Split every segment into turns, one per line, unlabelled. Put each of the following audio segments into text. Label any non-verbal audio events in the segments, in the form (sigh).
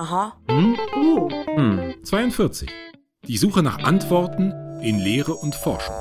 Aha.
Hm?
Oh.
Hm. 42. Die Suche nach Antworten in Lehre und Forschung.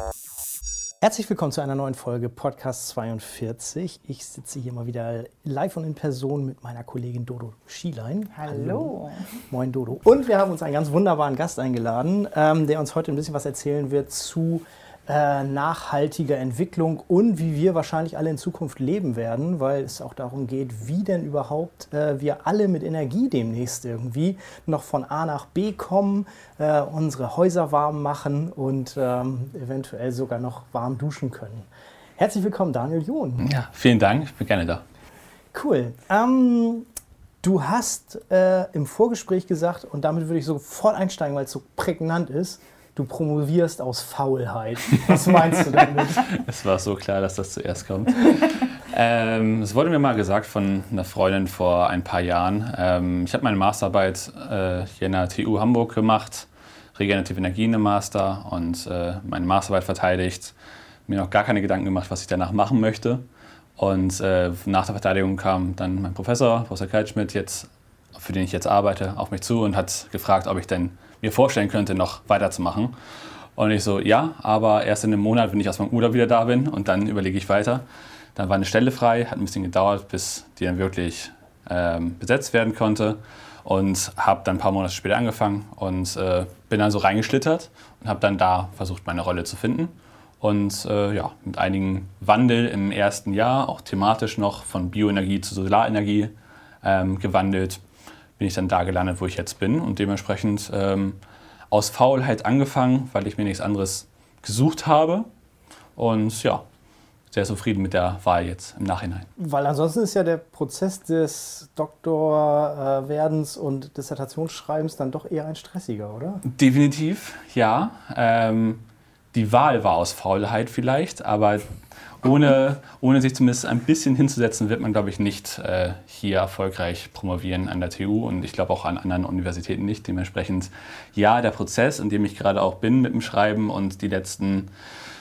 Herzlich willkommen zu einer neuen Folge Podcast 42. Ich sitze hier mal wieder live und in Person mit meiner Kollegin Dodo Schielein.
Hallo.
Moin Dodo. Und wir haben uns einen ganz wunderbaren Gast eingeladen, ähm, der uns heute ein bisschen was erzählen wird zu äh, nachhaltiger Entwicklung und wie wir wahrscheinlich alle in Zukunft leben werden, weil es auch darum geht, wie denn überhaupt äh, wir alle mit Energie demnächst irgendwie noch von A nach B kommen, äh, unsere Häuser warm machen und ähm, eventuell sogar noch warm duschen können. Herzlich willkommen, Daniel John.
Ja, vielen Dank, ich bin gerne da.
Cool. Ähm, du hast äh, im Vorgespräch gesagt, und damit würde ich sofort einsteigen, weil es so prägnant ist, du promovierst aus Faulheit. Was meinst du damit? (laughs)
es war so klar, dass das zuerst kommt. ähm, es wurde mir mal gesagt von einer Freundin vor ein paar Jahren. Ähm, ich habe meine Masterarbeit äh, hier in der TU Hamburg gemacht, regenerative Energien im Master und äh, meine Masterarbeit verteidigt. Mir noch gar keine Gedanken gemacht, was ich danach machen möchte. Und äh, nach der Verteidigung kam dann mein Professor, Professor Kaltschmidt, jetzt, für den ich jetzt arbeite, auf mich zu und hat gefragt, ob ich denn mir vorstellen könnte, noch weiterzumachen. Und ich so, ja, aber erst in einem Monat, wenn ich aus meinem Urlaub wieder da bin und dann überlege ich weiter. Dann war eine Stelle frei, hat ein bisschen gedauert, bis die dann wirklich ähm, besetzt werden konnte. Und habe dann ein paar Monate später angefangen und äh, bin dann so reingeschlittert und habe dann da versucht, meine Rolle zu finden. Und äh, ja, mit einigen Wandel im ersten Jahr, auch thematisch noch von Bioenergie zu Solarenergie ähm, gewandelt, bin ich dann da gelandet, wo ich jetzt bin. Und dementsprechend ähm, aus Faulheit angefangen, weil ich mir nichts anderes gesucht habe. Und ja, sehr zufrieden mit der Wahl jetzt im Nachhinein.
Weil ansonsten ist ja der Prozess des Doktorwerdens und Dissertationsschreibens dann doch eher ein stressiger, oder?
Definitiv, ja. Ähm, die Wahl war aus Faulheit vielleicht, aber ohne, ohne sich zumindest ein bisschen hinzusetzen, wird man, glaube ich, nicht äh, hier erfolgreich promovieren an der TU und ich glaube auch an anderen Universitäten nicht. Dementsprechend, ja, der Prozess, in dem ich gerade auch bin mit dem Schreiben und die letzten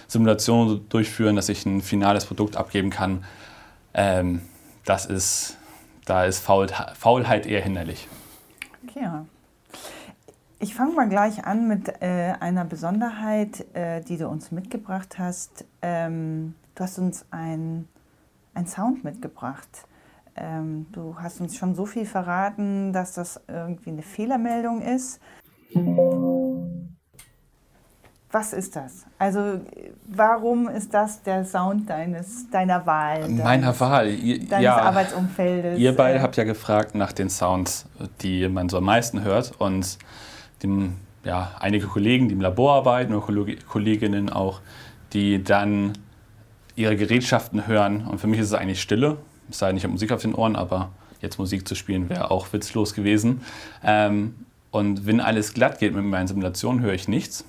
Simulationen durchführen, dass ich ein finales Produkt abgeben kann, ähm, das ist, da ist Faul, Faulheit eher hinderlich.
Okay. Ich fange mal gleich an mit äh, einer Besonderheit, äh, die du uns mitgebracht hast. Ähm, du hast uns ein, ein Sound mitgebracht. Ähm, du hast uns schon so viel verraten, dass das irgendwie eine Fehlermeldung ist. Was ist das? Also warum ist das der Sound deines, deiner Wahl?
Meiner
deines,
Wahl? Ihr,
deines
ja,
Arbeitsumfeldes?
Ihr beide habt ja gefragt nach den Sounds, die man so am meisten hört. Und dem, ja, einige Kollegen, die im Labor arbeiten oder Kolleginnen auch, die dann ihre Gerätschaften hören. Und für mich ist es eigentlich Stille. Es sei denn, ich habe Musik auf den Ohren, aber jetzt Musik zu spielen wäre auch witzlos gewesen. Ähm, und wenn alles glatt geht mit meinen Simulationen, höre ich nichts.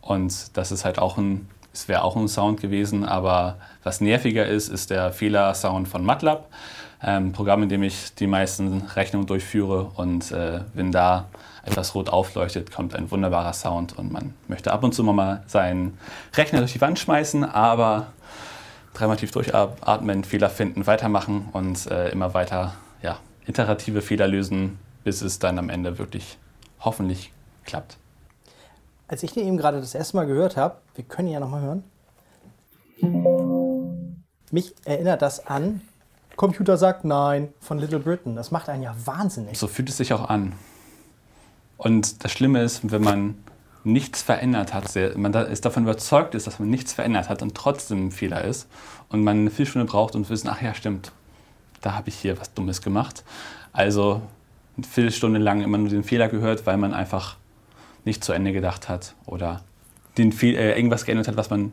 Und das ist halt auch ein, es wäre auch ein Sound gewesen, aber was nerviger ist, ist der Fehlersound von MATLAB, ähm, Programm, in dem ich die meisten Rechnungen durchführe. Und äh, wenn da etwas rot aufleuchtet, kommt ein wunderbarer Sound und man möchte ab und zu mal seinen Rechner durch die Wand schmeißen, aber dreimal tief durchatmen, Fehler finden, weitermachen und äh, immer weiter ja, iterative Fehler lösen, bis es dann am Ende wirklich hoffentlich klappt.
Als ich den eben gerade das erste Mal gehört habe, wir können ihn ja nochmal hören, mich erinnert das an Computer sagt Nein von Little Britain. Das macht einen ja wahnsinnig.
So fühlt es sich auch an. Und das Schlimme ist, wenn man nichts verändert hat, man ist davon überzeugt ist, dass man nichts verändert hat und trotzdem ein Fehler ist und man eine Viertelstunde braucht, zu wissen, ach ja, stimmt, da habe ich hier was Dummes gemacht. Also eine Viertelstunde lang immer nur den Fehler gehört, weil man einfach nicht zu Ende gedacht hat oder den Fehl, äh, irgendwas geändert hat, was man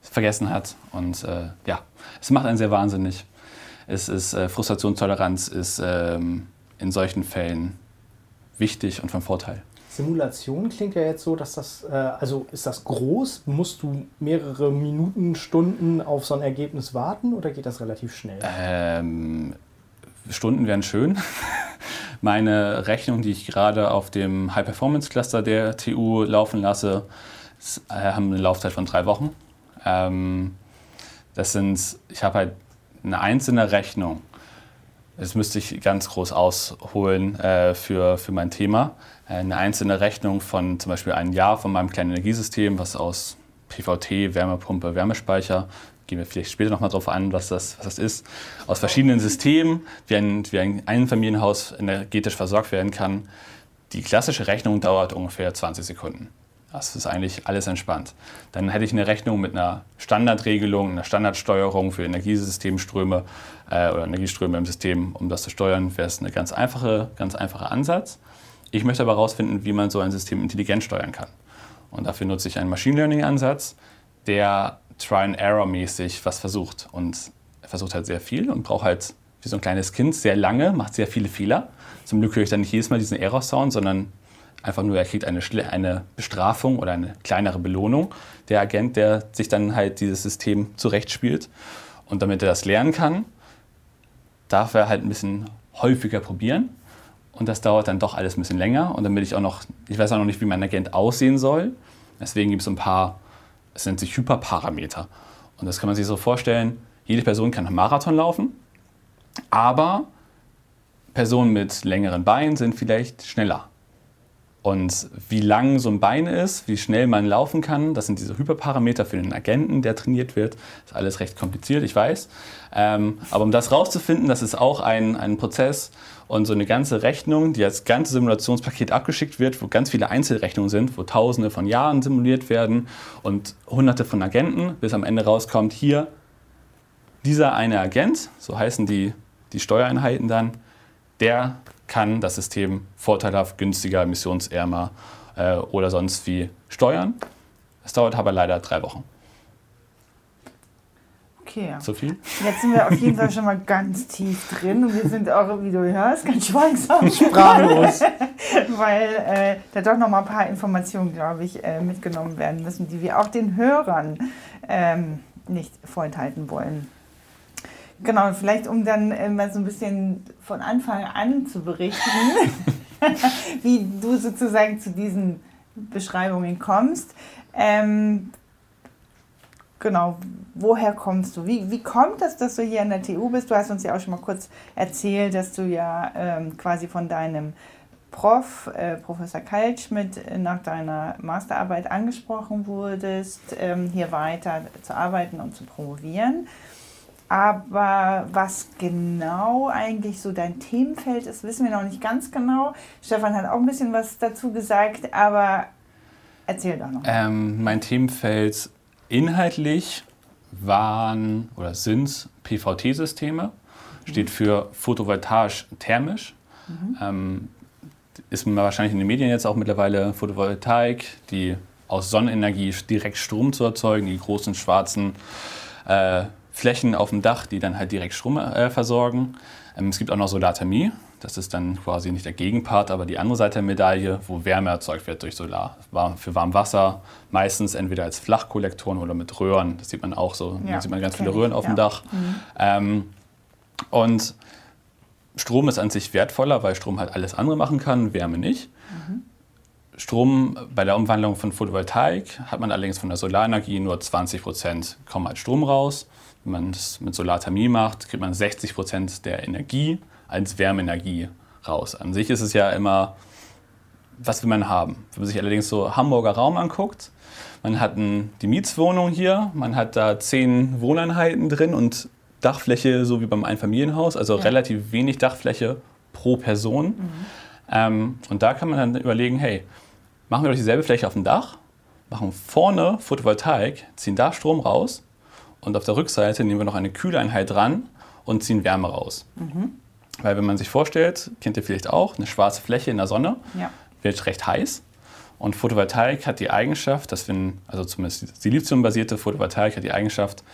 vergessen hat. Und äh, ja, es macht einen sehr wahnsinnig. Es ist äh, Frustrationstoleranz ist ähm, in solchen Fällen wichtig und von Vorteil.
Simulation klingt ja jetzt so, dass das, äh, also ist das groß? Musst du mehrere Minuten, Stunden auf so ein Ergebnis warten oder geht das relativ schnell?
Ähm, Stunden wären schön. (laughs) Meine Rechnung, die ich gerade auf dem High-Performance-Cluster der TU laufen lasse, äh, haben eine Laufzeit von drei Wochen. Ähm, das sind, ich habe halt eine einzelne Rechnung das müsste ich ganz groß ausholen äh, für, für mein Thema. Eine einzelne Rechnung von zum Beispiel einem Jahr von meinem kleinen Energiesystem, was aus PVT, Wärmepumpe, Wärmespeicher, gehen wir vielleicht später nochmal drauf an, was das, was das ist, aus verschiedenen Systemen, wie ein, wie ein Einfamilienhaus energetisch versorgt werden kann. Die klassische Rechnung dauert ungefähr 20 Sekunden. Das ist eigentlich alles entspannt. Dann hätte ich eine Rechnung mit einer Standardregelung, einer Standardsteuerung für Energiesystemströme äh, oder Energieströme im System, um das zu steuern, wäre es ein ganz, einfache, ganz einfacher Ansatz. Ich möchte aber herausfinden, wie man so ein System intelligent steuern kann. Und dafür nutze ich einen Machine Learning-Ansatz, der Try-and-Error-mäßig was versucht. Und er versucht halt sehr viel und braucht halt wie so ein kleines Kind sehr lange, macht sehr viele Fehler. Zum Glück höre ich dann nicht jedes Mal diesen Error-Sound, sondern einfach nur, er kriegt eine, eine Bestrafung oder eine kleinere Belohnung. Der Agent, der sich dann halt dieses System zurechtspielt. Und damit er das lernen kann, darf er halt ein bisschen häufiger probieren. Und das dauert dann doch alles ein bisschen länger. Und damit ich auch noch, ich weiß auch noch nicht, wie mein Agent aussehen soll. Deswegen gibt es ein paar, es nennt sich Hyperparameter. Und das kann man sich so vorstellen, jede Person kann einen Marathon laufen, aber Personen mit längeren Beinen sind vielleicht schneller. Und wie lang so ein Bein ist, wie schnell man laufen kann, das sind diese Hyperparameter für den Agenten, der trainiert wird. Das ist alles recht kompliziert, ich weiß. Ähm, aber um das rauszufinden, das ist auch ein, ein Prozess und so eine ganze Rechnung, die als ganze Simulationspaket abgeschickt wird, wo ganz viele Einzelrechnungen sind, wo Tausende von Jahren simuliert werden und Hunderte von Agenten, bis am Ende rauskommt, hier dieser eine Agent, so heißen die, die Steuereinheiten dann, der kann das System vorteilhaft, günstiger, emissionsärmer äh, oder sonst wie steuern. Es dauert aber leider drei Wochen.
Okay.
Zu viel?
Jetzt sind wir auf jeden Fall (laughs) schon mal ganz tief drin und wir sind auch, wie du hörst, ganz schweigsam.
Sprachlos. (laughs)
Weil äh, da doch noch mal ein paar Informationen, glaube ich, äh, mitgenommen werden müssen, die wir auch den Hörern ähm, nicht vorenthalten wollen. Genau, vielleicht um dann äh, mal so ein bisschen von Anfang an zu berichten, (laughs) (laughs) wie du sozusagen zu diesen Beschreibungen kommst. Ähm, genau, woher kommst du? Wie, wie kommt es, dass du hier an der TU bist? Du hast uns ja auch schon mal kurz erzählt, dass du ja ähm, quasi von deinem Prof, äh, Professor Kaltschmidt, äh, nach deiner Masterarbeit angesprochen wurdest, ähm, hier weiter zu arbeiten und zu promovieren. Aber was genau eigentlich so dein Themenfeld ist, wissen wir noch nicht ganz genau. Stefan hat auch ein bisschen was dazu gesagt, aber erzähl doch noch.
Ähm, mein Themenfeld inhaltlich waren oder sind PVT-Systeme, steht für photovoltaisch-thermisch. Mhm. Ähm, ist wahrscheinlich in den Medien jetzt auch mittlerweile Photovoltaik, die aus Sonnenenergie direkt Strom zu erzeugen, die großen schwarzen äh, Flächen auf dem Dach, die dann halt direkt Strom äh, versorgen. Ähm, es gibt auch noch Solarthermie. Das ist dann quasi nicht der Gegenpart, aber die andere Seite der Medaille, wo Wärme erzeugt wird durch Solar. Für Warmwasser, meistens entweder als Flachkollektoren oder mit Röhren. Das sieht man auch so. Ja, da sieht man ganz viele Röhren auf ja. dem Dach. Mhm. Ähm, und Strom ist an sich wertvoller, weil Strom halt alles andere machen kann, Wärme nicht. Mhm. Strom bei der Umwandlung von Photovoltaik hat man allerdings von der Solarenergie nur 20 Prozent kommen als Strom raus. Wenn man das mit Solarthermie macht, kriegt man 60 Prozent der Energie als Wärmeenergie raus. An sich ist es ja immer, was will man haben? Wenn man sich allerdings so Hamburger Raum anguckt, man hat ein, die Mietswohnung hier, man hat da zehn Wohneinheiten drin und Dachfläche so wie beim Einfamilienhaus, also ja. relativ wenig Dachfläche pro Person. Mhm. Ähm, und da kann man dann überlegen, hey, machen wir doch dieselbe Fläche auf dem Dach, machen vorne Photovoltaik, ziehen da Strom raus und auf der Rückseite nehmen wir noch eine Kühleinheit dran und ziehen Wärme raus. Mhm. Weil wenn man sich vorstellt, kennt ihr vielleicht auch, eine schwarze Fläche in der Sonne ja. wird recht heiß. Und Photovoltaik hat die Eigenschaft, dass wenn, also zumindest Siliziumbasierte Photovoltaik hat die Eigenschaft,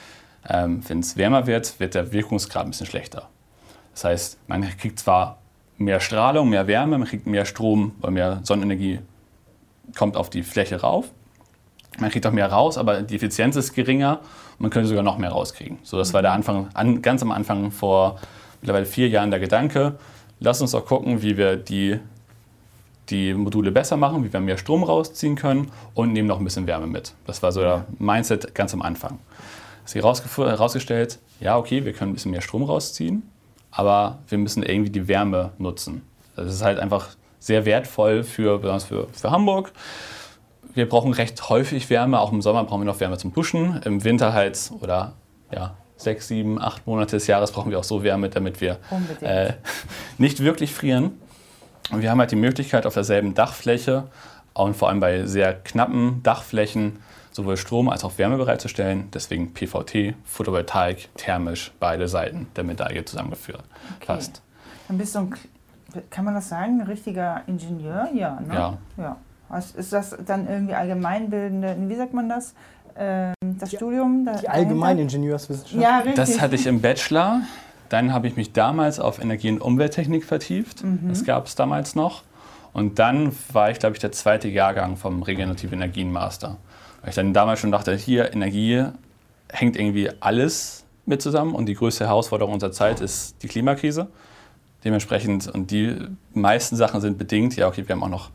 ähm, wenn es wärmer wird, wird der Wirkungsgrad ein bisschen schlechter. Das heißt, man kriegt zwar mehr Strahlung, mehr Wärme, man kriegt mehr Strom, weil mehr Sonnenenergie kommt auf die Fläche rauf, man kriegt auch mehr raus, aber die Effizienz ist geringer man könnte sogar noch mehr rauskriegen. So, das war der Anfang, an, ganz am Anfang vor mittlerweile vier Jahren der Gedanke. Lass uns doch gucken, wie wir die, die Module besser machen, wie wir mehr Strom rausziehen können und nehmen noch ein bisschen Wärme mit. Das war so der Mindset ganz am Anfang. Sie herausgestellt, ja, okay, wir können ein bisschen mehr Strom rausziehen, aber wir müssen irgendwie die Wärme nutzen. Das ist halt einfach sehr wertvoll für, besonders für, für Hamburg. Wir brauchen recht häufig Wärme, auch im Sommer brauchen wir noch Wärme zum Duschen, im Winter halt oder ja, sechs, sieben, acht Monate des Jahres brauchen wir auch so Wärme, damit wir äh, (laughs) nicht wirklich frieren. Und wir haben halt die Möglichkeit auf derselben Dachfläche und vor allem bei sehr knappen Dachflächen sowohl Strom als auch Wärme bereitzustellen. Deswegen PVT, Photovoltaik, thermisch, beide Seiten der Medaille zusammengeführt. Okay. Passt.
Dann bist du ein, kann man das sagen, ein richtiger Ingenieur? Ja, ne?
Ja.
ja. Ist das dann irgendwie allgemeinbildende, wie sagt man das? Ähm, das die, Studium?
Die Allgemeiningenieurswissenschaft.
Ja, richtig. Das hatte ich im Bachelor. Dann habe ich mich damals auf Energie- und Umwelttechnik vertieft. Mhm. Das gab es damals noch. Und dann war ich, glaube ich, der zweite Jahrgang vom Regenerative Energien Master. Weil ich dann damals schon dachte, hier Energie hängt irgendwie alles mit zusammen und die größte Herausforderung unserer Zeit ist die Klimakrise. Dementsprechend, und die meisten Sachen sind bedingt, ja okay, wir haben auch noch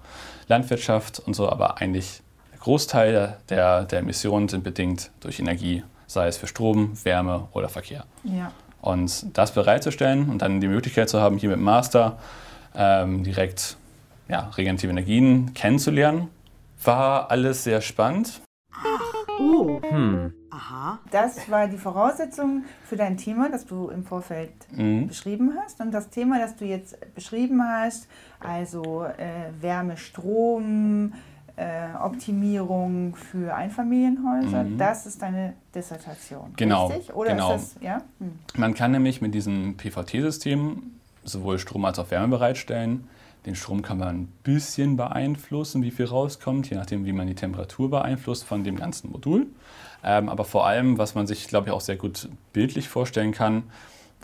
Landwirtschaft und so, aber eigentlich der Großteil der, der Emissionen sind bedingt durch Energie, sei es für Strom, Wärme oder Verkehr.
Ja.
Und das bereitzustellen und dann die Möglichkeit zu haben, hier mit dem Master ähm, direkt ja, regenerative Energien kennenzulernen, war alles sehr spannend.
Oh. Hm. Aha. Das war die Voraussetzung für dein Thema, das du im Vorfeld mhm. beschrieben hast. Und das Thema, das du jetzt beschrieben hast, also äh, Wärme, Strom, äh, Optimierung für Einfamilienhäuser, mhm. das ist deine Dissertation.
Genau.
Richtig? Oder
genau.
ist das, ja? Hm.
Man kann nämlich mit diesem PVT-System sowohl Strom als auch Wärme bereitstellen. Den Strom kann man ein bisschen beeinflussen, wie viel rauskommt, je nachdem, wie man die Temperatur beeinflusst von dem ganzen Modul. Ähm, aber vor allem, was man sich, glaube ich, auch sehr gut bildlich vorstellen kann,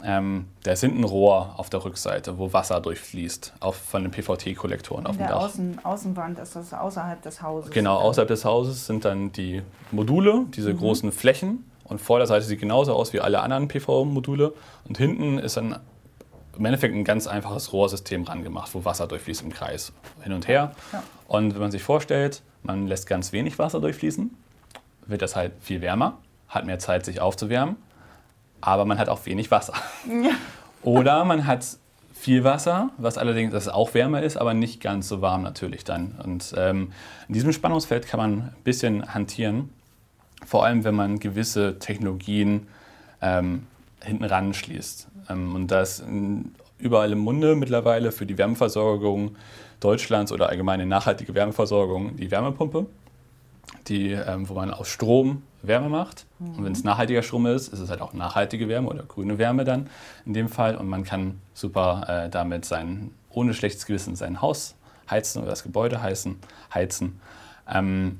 ähm, da ist hinten ein Rohr auf der Rückseite, wo Wasser durchfließt, auf, von den PVT-Kollektoren auf dem Dach.
Außen, Außenwand ist das außerhalb des Hauses.
Genau, außerhalb des Hauses sind dann die Module, diese mhm. großen Flächen. Und vor der Seite sieht genauso aus wie alle anderen PV-Module. Und hinten ist dann im Endeffekt ein ganz einfaches Rohrsystem rangemacht, wo Wasser durchfließt im Kreis hin und her. Ja. Und wenn man sich vorstellt, man lässt ganz wenig Wasser durchfließen, wird das halt viel wärmer, hat mehr Zeit, sich aufzuwärmen, aber man hat auch wenig Wasser. Ja. (laughs) Oder man hat viel Wasser, was allerdings das auch wärmer ist, aber nicht ganz so warm natürlich dann. Und ähm, in diesem Spannungsfeld kann man ein bisschen hantieren, vor allem wenn man gewisse Technologien ähm, hinten ran schließt. Ähm, und das überall im Munde mittlerweile für die Wärmeversorgung Deutschlands oder allgemeine nachhaltige Wärmeversorgung die Wärmepumpe, die, ähm, wo man aus Strom Wärme macht. Mhm. Und wenn es nachhaltiger Strom ist, ist es halt auch nachhaltige Wärme oder grüne Wärme dann in dem Fall. Und man kann super äh, damit sein, ohne schlechtes Gewissen sein Haus heizen oder das Gebäude heizen. heizen. Ähm,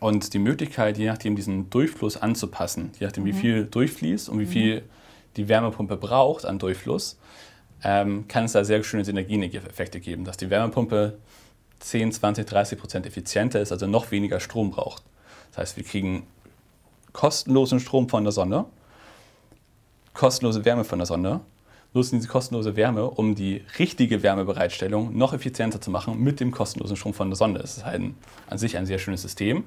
und die Möglichkeit, je nachdem diesen Durchfluss anzupassen, je nachdem wie mhm. viel durchfließt und wie mhm. viel die Wärmepumpe braucht an Durchfluss, ähm, kann es da sehr schöne Synergieeffekte geben, dass die Wärmepumpe 10, 20, 30 Prozent effizienter ist, also noch weniger Strom braucht. Das heißt, wir kriegen kostenlosen Strom von der Sonne, kostenlose Wärme von der Sonne, nutzen diese kostenlose Wärme, um die richtige Wärmebereitstellung noch effizienter zu machen mit dem kostenlosen Strom von der Sonne. Das ist halt ein, an sich ein sehr schönes System.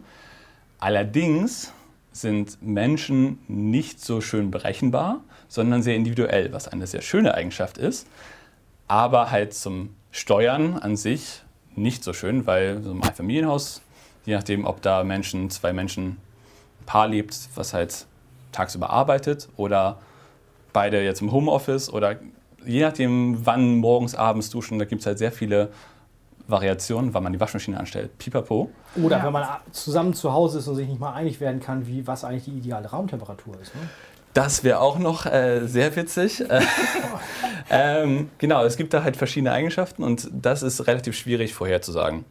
Allerdings sind Menschen nicht so schön berechenbar, sondern sehr individuell, was eine sehr schöne Eigenschaft ist, aber halt zum Steuern an sich nicht so schön, weil so ein Einfamilienhaus, je nachdem, ob da Menschen, zwei Menschen, ein Paar lebt, was halt tagsüber arbeitet oder beide jetzt im Homeoffice oder je nachdem, wann morgens, abends duschen, da gibt es halt sehr viele Variationen, wann man die Waschmaschine anstellt. Pipapo.
Oder ja. wenn man zusammen zu Hause ist und sich nicht mal einig werden kann, wie, was eigentlich die ideale Raumtemperatur ist. Ne?
Das wäre auch noch äh, sehr witzig. (laughs) ähm, genau, es gibt da halt verschiedene Eigenschaften und das ist relativ schwierig vorherzusagen.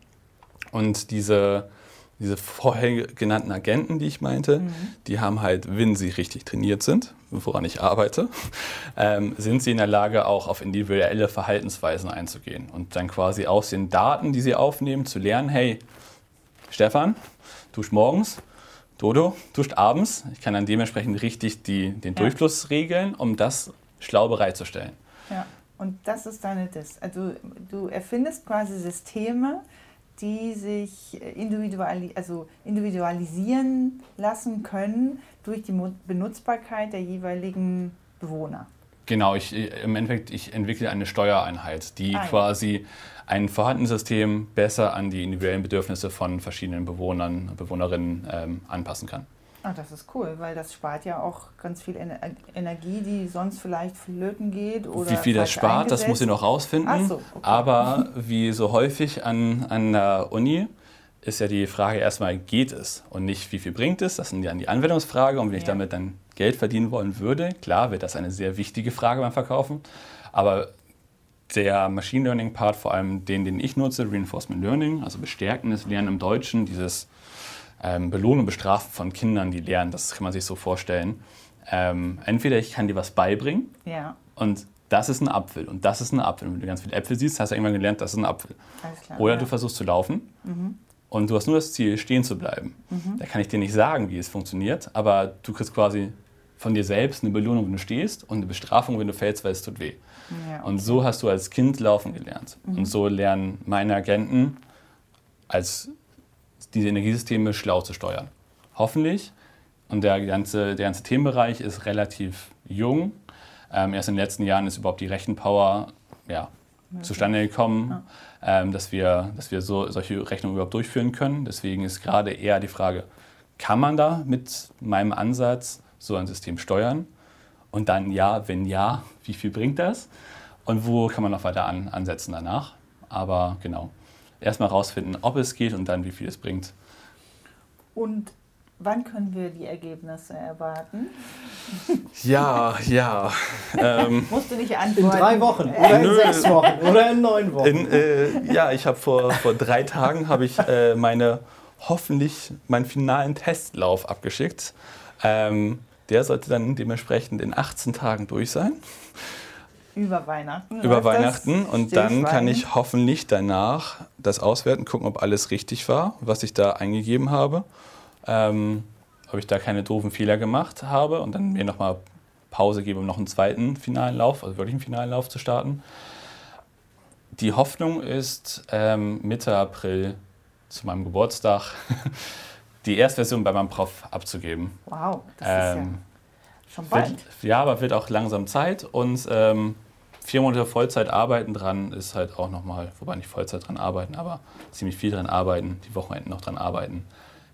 Und diese diese vorher genannten Agenten, die ich meinte, mhm. die haben halt, wenn sie richtig trainiert sind, woran ich arbeite, (laughs) ähm, sind sie in der Lage, auch auf individuelle Verhaltensweisen einzugehen und dann quasi aus den Daten, die sie aufnehmen, zu lernen, hey, Stefan, duscht morgens, Dodo duscht abends. Ich kann dann dementsprechend richtig die, den Durchfluss ja. regeln, um das schlau bereitzustellen.
Ja, und das ist deine Dis. Also du erfindest quasi Systeme, die sich individuali also individualisieren lassen können durch die Benutzbarkeit der jeweiligen Bewohner.
Genau, ich, im Endeffekt, ich entwickle eine Steuereinheit, die
Ah,
quasi ein vorhandenes System besser an die individuellen Bedürfnisse von verschiedenen Bewohnern, Bewohnerinnen ähm, anpassen kann.
Ah, das ist cool, weil das spart ja auch ganz viel Ener Energie, die sonst vielleicht flöten geht. Oder
Wie viel das spart, das muss ich noch rausfinden.
Ach so, okay.
Aber wie so häufig an, an der Uni ist ja die Frage erstmal, geht es und nicht, wie viel bringt es? Das sind ja die Anwendungsfrage. Und wenn ich
Ja.
damit dann Geld verdienen wollen würde, klar, wird das eine sehr wichtige Frage beim Verkaufen. Aber der Machine Learning Part, vor allem den, den ich nutze, Reinforcement Learning, also bestärkendes Lernen im Deutschen, dieses ähm, Belohnen und Bestrafen von Kindern, die lernen, das kann man sich so vorstellen. Ähm, entweder ich kann dir was beibringen
Ja,
und das ist ein Apfel und das ist ein Apfel. Und wenn du ganz viele Äpfel siehst, hast du irgendwann gelernt, das ist ein Apfel.
klar.
Oder
ja.
du versuchst zu laufen und du hast nur das Ziel, stehen zu bleiben. Da kann ich dir nicht sagen, wie es funktioniert, aber du kriegst quasi von dir selbst eine Belohnung, wenn du stehst und eine Bestrafung, wenn du fällst, weil es tut weh.
Ja,
Und so hast du als Kind laufen gelernt. Und so lernen meine Agenten, als diese Energiesysteme schlau zu steuern. Hoffentlich. Und der ganze, der ganze Themenbereich ist relativ jung. Ähm, erst in den letzten Jahren ist überhaupt die Rechenpower ja, zustande gekommen, ähm, dass wir, dass wir so, solche Rechnungen überhaupt durchführen können. Deswegen ist gerade eher die Frage, kann man da mit meinem Ansatz so ein System steuern? Und dann ja, wenn ja, (laughs) wie viel bringt das? Und wo kann man noch weiter an, ansetzen danach? Aber genau, erstmal rausfinden, ob es geht und dann wie viel es bringt.
Und wann können wir die Ergebnisse erwarten?
Ja, ja. ähm, (laughs)
Musst du nicht
In
antworten.
drei Wochen oder in
Nö.
sechs Wochen oder in neun Wochen.
in, äh, ja, ich habe vor, vor drei Tagen habe ich äh, meine hoffentlich meinen finalen Testlauf abgeschickt. Ähm, der sollte dann dementsprechend in 18 Tagen durch sein.
Über Weihnachten.
über Weihnachten und dann kann ich hoffentlich danach das auswerten, gucken, ob alles richtig war, was ich da eingegeben habe, ähm, ob ich da keine doofen Fehler gemacht habe und dann mir nochmal Pause gebe, um noch einen zweiten finalen Lauf, also wirklich einen finalen Lauf zu starten. Die Hoffnung ist, ähm, Mitte April zu meinem Geburtstag (laughs) die Erstversion bei meinem Prof abzugeben.
Wow, das
Ähm,
ist ja schon bald.
wird, ja, aber wird auch langsam Zeit und ähm, vier Monate Vollzeit arbeiten dran ist halt auch nochmal, wobei nicht Vollzeit dran arbeiten, aber ziemlich viel dran arbeiten, die Wochenenden noch dran arbeiten,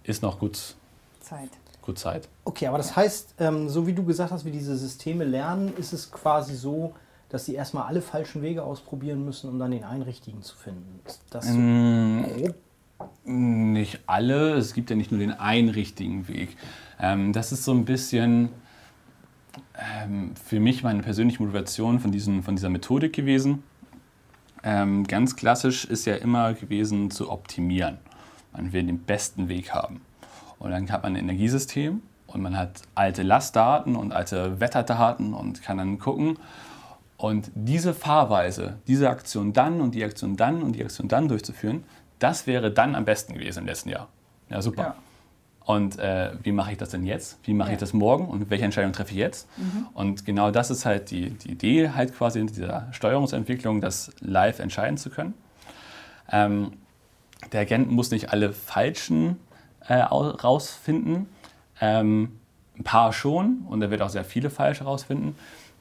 ist noch gut,
Zeit.
gut Zeit.
Okay, aber das heißt, ähm, so wie du gesagt hast, wie diese Systeme lernen, ist es quasi so, dass sie erstmal alle falschen Wege ausprobieren müssen, um dann den einen richtigen zu finden. Ist das so
Mm,
grob?
Nicht alle, es gibt ja nicht nur den einen richtigen Weg. Ähm, das ist so ein bisschen ähm, für mich meine persönliche Motivation von, diesen, von dieser Methodik gewesen. Ähm, ganz klassisch ist ja immer gewesen zu optimieren. Man will den besten Weg haben. Und dann hat man ein Energiesystem und man hat alte Lastdaten und alte Wetterdaten und kann dann gucken. Und diese Fahrweise, diese Aktion dann und die Aktion dann und die Aktion dann durchzuführen, das wäre dann am besten gewesen im letzten Jahr. Ja, super.
Ja.
Und äh, wie mache ich das denn jetzt? Wie mache
Ja.
ich das morgen? Und welche Entscheidung treffe ich jetzt? Und genau das ist halt die, die Idee halt quasi in dieser Steuerungsentwicklung, das live entscheiden zu können. Ähm, der Agent muss nicht alle falschen äh, au- rausfinden. Ähm, ein paar schon und er wird auch sehr viele falsche rausfinden.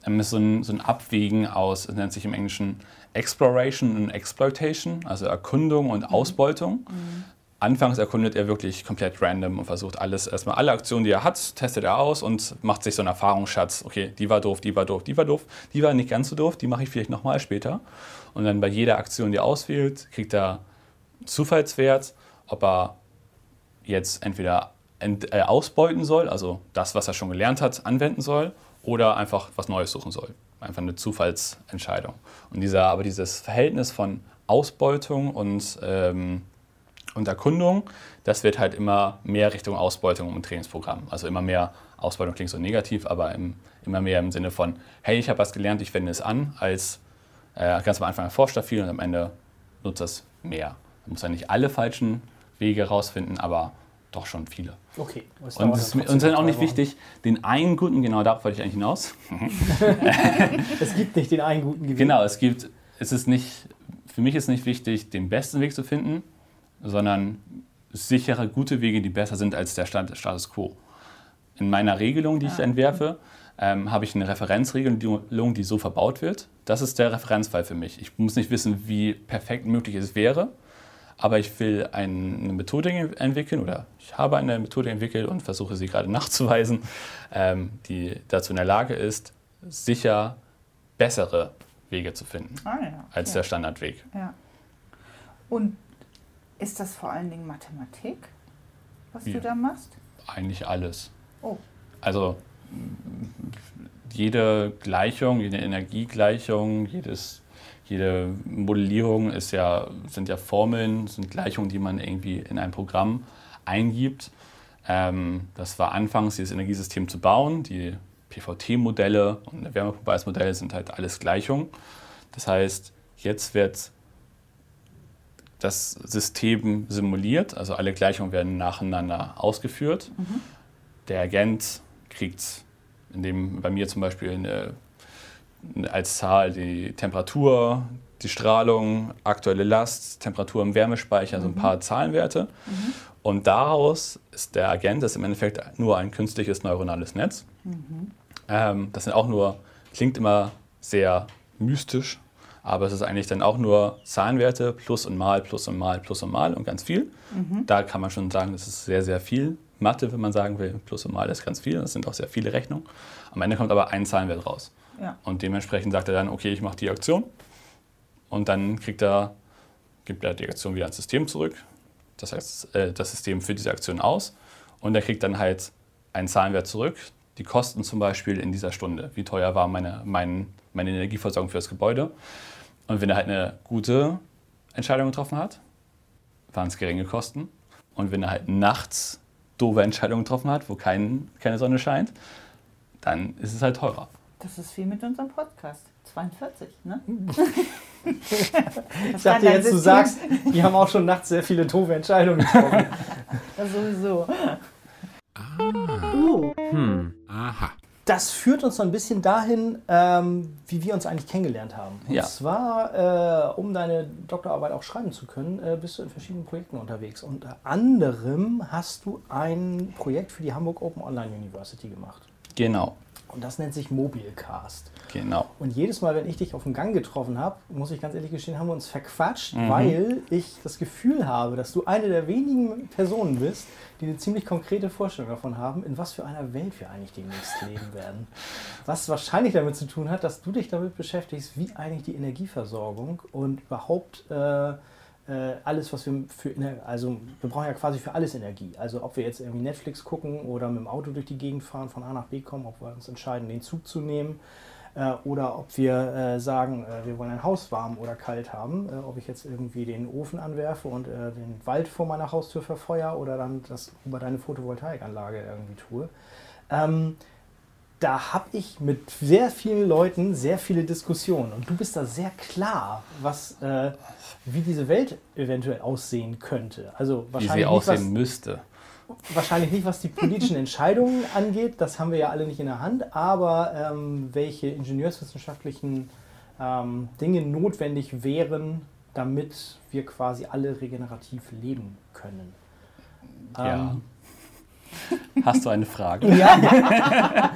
Ähm, ist so ein, so ein Abwägen aus, es nennt sich im Englischen Exploration und Exploitation, also Erkundung und Ausbeutung. Anfangs erkundet er wirklich komplett random und versucht alles, erstmal alle Aktionen, die er hat, testet er aus und macht sich so einen Erfahrungsschatz. Okay, die war doof, die war doof, die war doof, die war nicht ganz so doof, die mache ich vielleicht nochmal später. Und dann bei jeder Aktion, die er auswählt, kriegt er Zufallswert, ob er jetzt entweder ent, äh, ausbeuten soll, also das, was er schon gelernt hat, anwenden soll, oder einfach was Neues suchen soll. Einfach eine Zufallsentscheidung. Und dieser, aber dieses Verhältnis von Ausbeutung und, ähm, und Erkundung, das wird halt immer mehr Richtung Ausbeutung im Trainingsprogramm. Also immer mehr Ausbeutung klingt so negativ, aber im, immer mehr im Sinne von, hey, ich habe was gelernt, ich wende es an, als äh, ganz am Anfang erforscht er viel und am Ende nutzt das mehr. Man muss ja nicht alle falschen Wege rausfinden, aber doch schon viele.
Okay. das
Und es ist uns auch nicht wichtig, den einen guten, genau darauf wollte ich eigentlich hinaus. (laughs)
Es gibt nicht den einen guten Gewinn.
Genau, es gibt, es ist nicht, für mich ist nicht wichtig, den besten Weg zu finden, sondern sichere, gute Wege, die besser sind als der Status quo. in meiner Regelung, die ich entwerfe, ähm, habe ich eine Referenzregelung, die so verbaut wird. Das ist der Referenzfall für mich. Ich muss nicht wissen, wie perfekt möglich es wäre, aber ich will eine Methode entwickeln oder ich habe eine Methode entwickelt und versuche sie gerade (laughs) nachzuweisen, ähm, die dazu in der Lage ist, sicher bessere Wege zu finden
Ah, ja.
als
ja.
der Standardweg.
Ja. Und ist das vor allen Dingen Mathematik, was du da machst?
Eigentlich alles.
Oh,
Also jede Gleichung, jede Energiegleichung, jedes, jede Modellierung ist ja, sind ja Formeln, sind Gleichungen, die man irgendwie in ein Programm eingibt. Ähm, das war anfangs, dieses Energiesystem zu bauen. Die PVT-Modelle und Wärmepumpe als Modell sind halt alles Gleichungen. Das heißt, jetzt wird das System simuliert, also alle Gleichungen werden nacheinander ausgeführt. Der Agent kriegt, in dem bei mir zum Beispiel eine, als Zahl die Temperatur, die Strahlung, aktuelle Last, Temperatur im Wärmespeicher, so ein paar Zahlenwerte. Und daraus ist der Agent das ist im Endeffekt nur ein künstliches neuronales Netz. Ähm, das sind auch nur, klingt immer sehr mystisch, aber es ist eigentlich dann auch nur Zahlenwerte, plus und mal, plus und mal, plus und mal und ganz viel. Da kann man schon sagen, das ist sehr, sehr viel. Mathe, wenn man sagen will, plus und mal ist ganz viel. Das sind auch sehr viele Rechnungen. Am Ende kommt aber ein Zahlenwert raus. Und dementsprechend sagt er dann, okay, ich mache die Aktion. Und dann kriegt er, gibt er die Aktion wieder ans System zurück. Das heißt, äh, das System führt diese Aktion aus. Und er kriegt dann halt einen Zahlenwert zurück. Die Kosten zum Beispiel in dieser Stunde. Wie teuer war meine, mein, meine Energieversorgung für das Gebäude? Und wenn er halt eine gute Entscheidung getroffen hat, waren es geringe Kosten. Und wenn er halt nachts doofe Entscheidungen getroffen hat, wo kein, keine Sonne scheint, dann ist es halt teurer.
Das ist wie mit unserem Podcast. 42, ne? (laughs)
Ich dachte jetzt, du sagst, die haben auch schon nachts sehr viele doofe Entscheidungen getroffen. (laughs)
Sowieso.
Aha.
Das führt uns so ein bisschen dahin, ähm, wie wir uns eigentlich kennengelernt haben. Und
Ja.
zwar, äh, um deine Doktorarbeit auch schreiben zu können, äh, bist du in verschiedenen Projekten unterwegs. Unter anderem hast du ein Projekt für die Hamburg Open Online University gemacht.
Genau,
Und das nennt sich Mobilecast.
genau.
Und jedes Mal, wenn ich dich auf dem Gang getroffen habe, muss ich ganz ehrlich gestehen, haben wir uns verquatscht, weil ich das Gefühl habe, dass du eine der wenigen Personen bist, die eine ziemlich konkrete Vorstellung davon haben, in was für einer Welt wir eigentlich demnächst (laughs) leben werden. Was wahrscheinlich damit zu tun hat, dass du dich damit beschäftigst, wie eigentlich die Energieversorgung und überhaupt äh, alles, was wir für also wir brauchen ja quasi für alles Energie. Also ob wir jetzt irgendwie Netflix gucken oder mit dem Auto durch die Gegend fahren, von A nach B kommen, ob wir uns entscheiden, den Zug zu nehmen äh, oder ob wir äh, sagen, äh, wir wollen ein Haus warm oder kalt haben, äh, ob ich jetzt irgendwie den Ofen anwerfe und äh, den Wald vor meiner Haustür verfeuer oder dann das über deine Photovoltaikanlage irgendwie tue. Ähm, da habe ich mit sehr vielen Leuten sehr viele Diskussionen und du bist da sehr klar, was, äh, wie diese Welt eventuell aussehen könnte. Also
Wie
wahrscheinlich
sie
nicht,
aussehen
was,
müsste.
wahrscheinlich nicht, was die politischen (laughs) Entscheidungen angeht, das haben wir ja alle nicht in der Hand, aber ähm, welche ingenieurswissenschaftlichen ähm, Dinge notwendig wären, damit wir quasi alle regenerativ leben können.
Ja. Hast du eine Frage?
ja,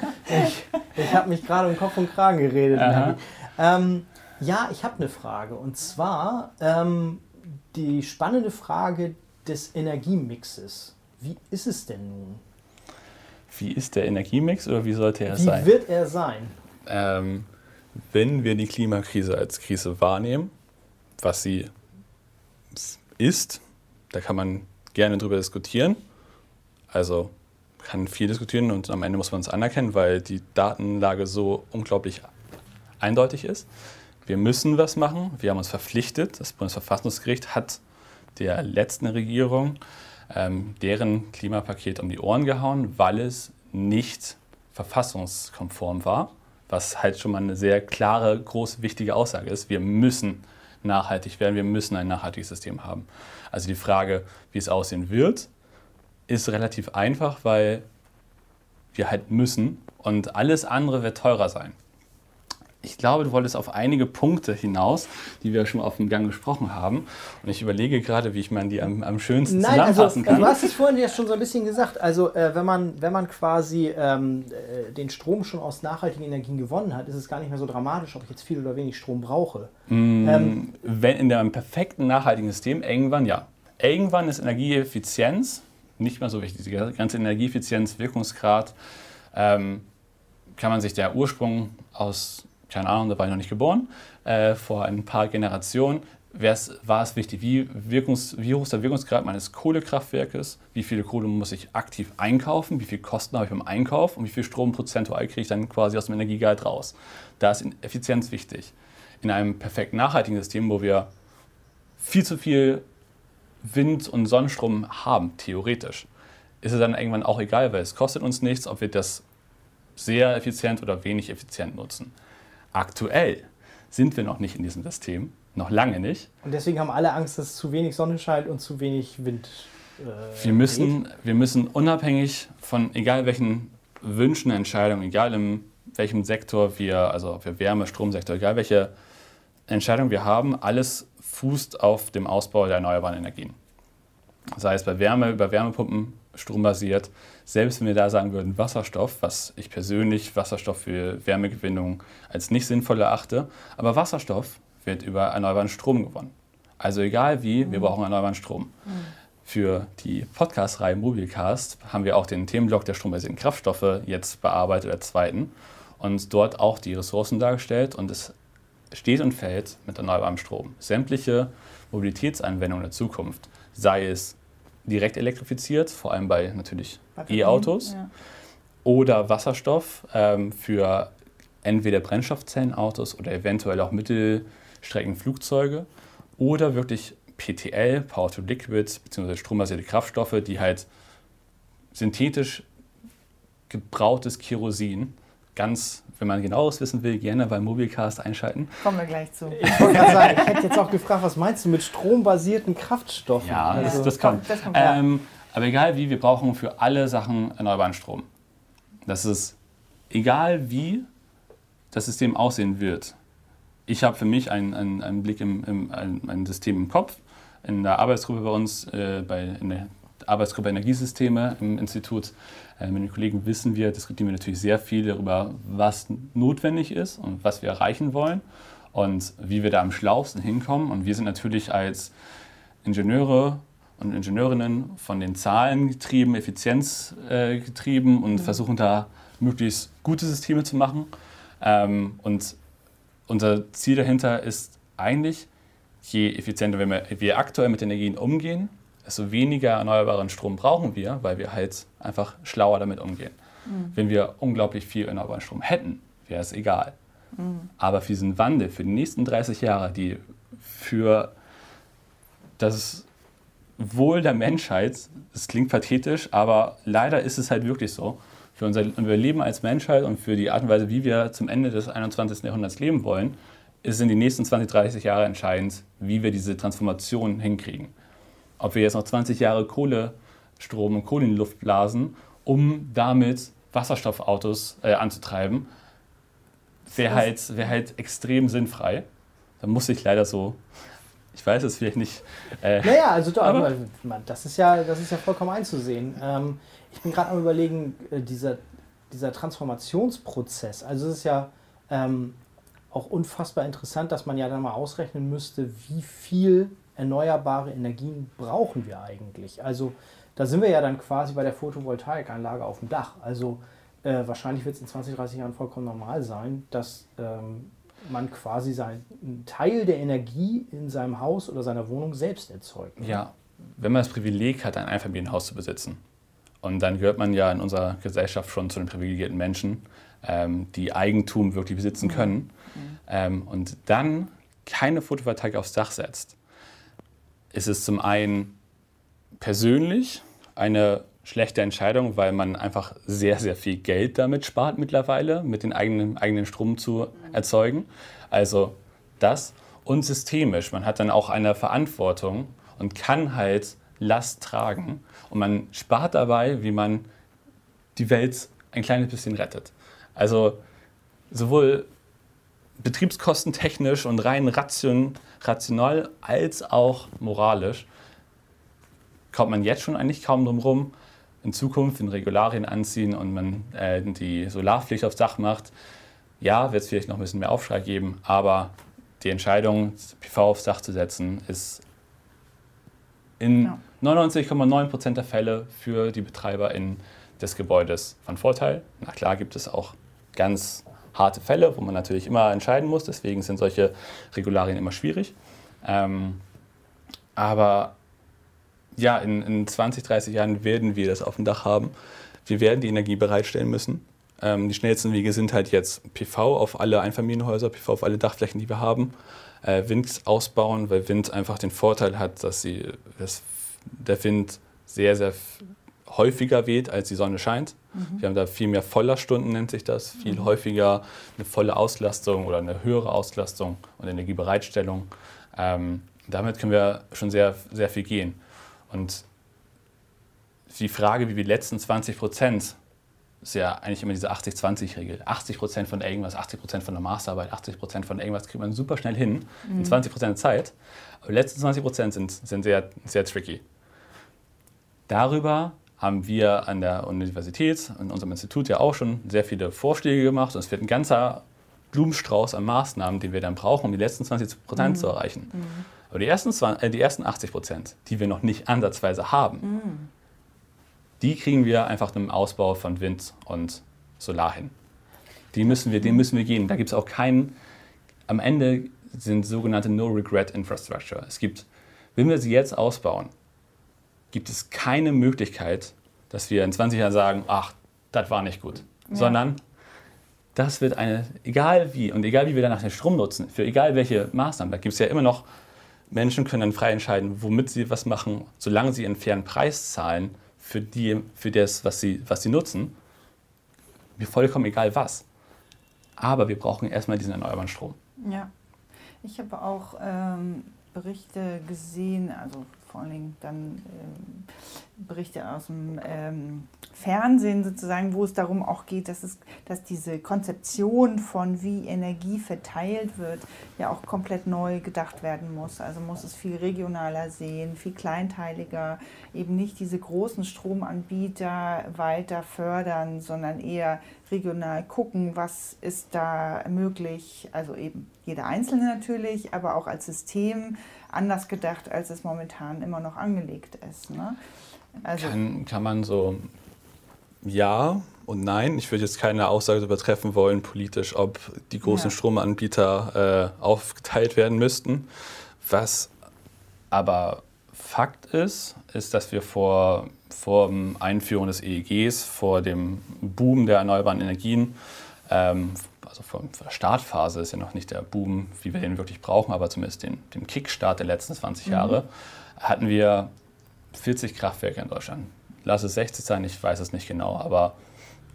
ich, ich habe mich gerade um Kopf und Kragen geredet. Ähm, ja, ich habe eine Frage. Und zwar ähm, die spannende Frage des Energiemixes. Wie ist es denn nun?
Wie ist der Energiemix oder wie sollte er
Wie
sein?
wird er sein?
Ähm, wenn wir die Klimakrise als Krise wahrnehmen, was sie ist, da kann man gerne drüber diskutieren. Also kann viel diskutieren und am Ende muss man es anerkennen, weil die Datenlage so unglaublich eindeutig ist. Wir müssen was machen. Wir haben uns verpflichtet. Das Bundesverfassungsgericht hat der letzten Regierung ähm, deren Klimapaket um die Ohren gehauen, weil es nicht verfassungskonform war, was halt schon mal eine sehr klare, große, wichtige Aussage ist. Wir müssen nachhaltig werden, wir müssen ein nachhaltiges System haben. Also die Frage, wie es aussehen wird, ist relativ einfach, weil wir halt müssen und alles andere wird teurer sein. ich glaube, du wolltest auf einige Punkte hinaus, die wir schon auf dem Gang gesprochen haben. Und ich überlege gerade, wie ich man die am, am schönsten
Nein, also,
zusammenfassen kann.
du hast es vorhin ja schon so ein bisschen gesagt. Also äh, wenn, man, wenn man quasi ähm, äh, den Strom schon aus nachhaltigen Energien gewonnen hat, ist es gar nicht mehr so dramatisch, ob ich jetzt viel oder wenig Strom brauche.
Mm,
Ähm,
Wenn in einem perfekten nachhaltigen System, irgendwann ja. Irgendwann ist Energieeffizienz nicht mehr so wichtig. Die ganze Energieeffizienz, Wirkungsgrad, ähm, kann man sich der Ursprung aus, keine Ahnung, da war ich noch nicht geboren, äh, vor ein paar Generationen, war es wichtig, wie, Wirkungs, wie hoch ist der Wirkungsgrad meines Kohlekraftwerkes, wie viele Kohle muss ich aktiv einkaufen, wie viel Kosten habe ich beim Einkauf und wie viel Strom prozentual kriege ich dann quasi aus dem Energiegehalt raus. Da ist Effizienz wichtig. In einem perfekt nachhaltigen System, wo wir viel zu viel Wind- und Sonnenstrom haben, theoretisch, ist es dann irgendwann auch egal, weil es kostet uns nichts, ob wir das sehr effizient oder wenig effizient nutzen. Aktuell sind wir noch nicht in diesem System, noch lange nicht.
und deswegen haben alle Angst, dass zu wenig Sonne scheint und zu wenig Wind. Äh,
Wir müssen, wir müssen unabhängig von egal welchen Wünschen, Entscheidungen, egal in welchem Sektor wir, also ob wir Wärme, Stromsektor, egal welche Entscheidung wir haben, alles fußt auf dem Ausbau der erneuerbaren Energien. Sei es bei Wärme, über Wärmepumpen, strombasiert. Selbst wenn wir da sagen würden Wasserstoff, was ich persönlich Wasserstoff für Wärmegewinnung als nicht sinnvoll erachte, aber Wasserstoff wird über erneuerbaren Strom gewonnen. Also egal wie, wir brauchen erneuerbaren Strom. Für die Podcast-Reihe Mobilcast haben wir auch den Themenblock der strombasierten Kraftstoffe jetzt bearbeitet, der zweiten, und dort auch die Ressourcen dargestellt. Und es steht und fällt mit erneuerbarem Strom. Sämtliche Mobilitätsanwendungen der Zukunft, sei es direkt elektrifiziert, vor allem bei natürlich E-Autos,
Ja.
oder Wasserstoff ähm, für entweder Brennstoffzellenautos oder eventuell auch Mittelstreckenflugzeuge oder wirklich PTL, Power to Liquid, beziehungsweise strombasierte Kraftstoffe, die halt synthetisch gebrautes Kerosin, ganz, wenn man genaueres wissen will, gerne beim Mobilcast einschalten.
Kommen wir gleich zu.
Ich wollte gerade sagen, ich hätte jetzt auch gefragt, was meinst du mit strombasierten Kraftstoffen?
Ja, das,
Also,
das kommt.
Das kommt,
ähm, aber egal wie, wir brauchen für alle Sachen erneuerbaren Strom. Das ist egal wie das System aussehen wird. Ich habe für mich einen, einen, einen Blick im, im ein, ein System im Kopf. In der Arbeitsgruppe bei uns, äh, bei, in der Arbeitsgruppe Energiesysteme im Institut, äh, mit den Kollegen wissen wir, diskutieren wir natürlich sehr viel darüber, was notwendig ist und was wir erreichen wollen und wie wir da am schlausten hinkommen. Und wir sind natürlich als Ingenieure und Ingenieurinnen von den Zahlen getrieben, Effizienz äh, getrieben und versuchen da möglichst gute Systeme zu machen. Ähm, und unser Ziel dahinter ist eigentlich, je effizienter wir, wir aktuell mit Energien umgehen, desto weniger erneuerbaren Strom brauchen wir, weil wir halt einfach schlauer damit umgehen. Wenn wir unglaublich viel erneuerbaren Strom hätten, wäre es egal. Aber für diesen Wandel, für die nächsten 30 Jahre, die für das Wohl der Menschheit, das klingt pathetisch, aber leider ist es halt wirklich so. Für unser Überleben als Menschheit und für die Art und Weise, wie wir zum Ende des 21. Jahrhunderts leben wollen, ist in den nächsten 20, 30 Jahre entscheidend, wie wir diese Transformation hinkriegen. Ob wir jetzt noch 20 Jahre Kohlestrom und Kohle in die Luft blasen, um damit Wasserstoffautos äh, anzutreiben, wäre halt, wär halt extrem sinnfrei. Da muss ich leider so, ich weiß es vielleicht nicht, äh,
Naja, also doch,
Aber-
man, das, ist ja, das ist ja vollkommen einzusehen. Ähm, ich bin gerade am überlegen, äh, dieser, dieser Transformationsprozess, also es ist ja ähm, auch unfassbar interessant, dass man ja dann mal ausrechnen müsste, wie viel erneuerbare Energien brauchen wir eigentlich. Also da sind wir ja dann quasi bei der Photovoltaikanlage auf dem Dach. Also äh, wahrscheinlich wird es in 20, 30 Jahren vollkommen normal sein, dass ähm, man quasi seinen einen Teil der Energie in seinem Haus oder seiner Wohnung selbst erzeugt.
Ja, wenn man das Privileg hat, ein Einfamilienhaus zu besitzen, und dann gehört man ja in unserer Gesellschaft schon zu den privilegierten Menschen, ähm, die Eigentum wirklich besitzen können, ähm, und dann keine Photovoltaik aufs Dach setzt, ist es zum einen persönlich eine schlechte Entscheidung, weil man einfach sehr, sehr viel Geld damit spart mittlerweile, mit den eigenen, eigenen Strom zu erzeugen. Also das und systemisch. Man hat dann auch eine Verantwortung und kann halt Last tragen. Und man spart dabei, wie man die Welt ein kleines bisschen rettet. Also sowohl betriebskostentechnisch und rein ration, rational als auch moralisch kommt man jetzt schon eigentlich kaum drum rum. In Zukunft, wenn Regularien anziehen und man äh, die Solarpflicht aufs Dach macht, ja, wird es vielleicht noch ein bisschen mehr Aufschrei geben, aber die Entscheidung, PV aufs Dach zu setzen, ist in ja. 99,9% der Fälle für die BetreiberInnen des Gebäudes von Vorteil. Na klar gibt es auch ganz harte Fälle, wo man natürlich immer entscheiden muss, deswegen sind solche Regularien immer schwierig. Ähm, aber ja, in, in 20, 30 Jahren werden wir das auf dem Dach haben. Wir werden die Energie bereitstellen müssen. Ähm, die schnellsten Wege sind halt jetzt PV auf alle Einfamilienhäuser, PV auf alle Dachflächen, die wir haben. Äh, Wind ausbauen, weil Wind einfach den Vorteil hat, dass, sie, dass der Wind sehr, sehr häufiger weht, als die Sonne scheint. Mhm. Wir haben da viel mehr Vollerstunden, nennt sich das, viel mhm. häufiger eine volle Auslastung oder eine höhere Auslastung und Energiebereitstellung. Ähm, damit können wir schon sehr, sehr viel gehen. Und die Frage, wie wir die letzten 20 Prozent ist ja eigentlich immer diese 80-20-Regel. 80 Prozent von irgendwas, 80 Prozent von der Masterarbeit, 80 Prozent von irgendwas kriegt man super schnell hin mhm. in 20 Prozent der Zeit. Aber die letzten 20 Prozent sind, sind sehr, sehr tricky. Darüber haben wir an der Universität, in unserem Institut ja auch schon sehr viele Vorschläge gemacht. Und es wird ein ganzer Blumenstrauß an Maßnahmen, die wir dann brauchen, um die letzten 20 Prozent mhm. zu erreichen. Mhm. Aber die ersten, 20, äh, die ersten 80 Prozent, die wir noch nicht ansatzweise haben, mhm die kriegen wir einfach im Ausbau von Wind und Solar hin. Die müssen wir, den müssen wir gehen. Da gibt es auch keinen, am Ende sind sogenannte No-Regret-Infrastructure. Es gibt, wenn wir sie jetzt ausbauen, gibt es keine Möglichkeit, dass wir in 20 Jahren sagen, ach, das war nicht gut. Ja. Sondern das wird eine, egal wie und egal wie wir danach den Strom nutzen, für egal welche Maßnahmen, da gibt es ja immer noch, Menschen können dann frei entscheiden, womit sie was machen, solange sie einen fairen Preis zahlen für, die, für das, was sie, was sie nutzen. Mir vollkommen egal was. Aber wir brauchen erstmal diesen erneuerbaren Strom.
Ja, ich habe auch ähm, Berichte gesehen, also vor allen Dingen dann ähm, Berichte aus dem ähm, Fernsehen sozusagen, wo es darum auch geht, dass, es, dass diese Konzeption von wie Energie verteilt wird, ja auch komplett neu gedacht werden muss. Also muss es viel regionaler sehen, viel kleinteiliger, eben nicht diese großen Stromanbieter weiter fördern, sondern eher regional gucken, was ist da möglich, also eben jeder Einzelne natürlich, aber auch als System anders gedacht, als es momentan immer noch angelegt ist. Ne?
Also kann, kann man so ja und nein. Ich würde jetzt keine Aussage darüber treffen wollen, politisch, ob die großen ja. Stromanbieter äh, aufgeteilt werden müssten. Was aber Fakt ist, ist, dass wir vor, vor der Einführung des EEGs, vor dem Boom der erneuerbaren Energien, ähm, also vor der Startphase ist ja noch nicht der Boom, wie wir den wirklich brauchen, aber zumindest den, den Kickstart der letzten 20 mhm. Jahre, hatten wir 40 Kraftwerke in Deutschland. Lass es 60 sein, ich weiß es nicht genau, aber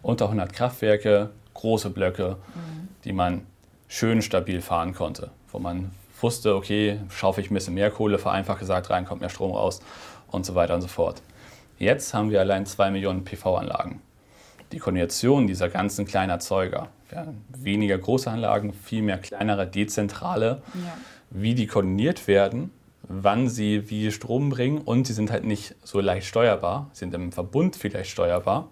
unter 100 Kraftwerke, große Blöcke, mhm. die man schön stabil fahren konnte, wo man wusste, okay, schaufe ich ein bisschen mehr Kohle, vereinfacht gesagt, rein kommt mehr Strom raus und so weiter und so fort. Jetzt haben wir allein 2 Millionen PV-Anlagen. Die Koordination dieser ganzen kleinen Erzeuger, ja, weniger große Anlagen, viel mehr kleinere, dezentrale, ja. wie die koordiniert werden, wann sie wie Strom bringen und sie sind halt nicht so leicht steuerbar, sind im Verbund vielleicht steuerbar.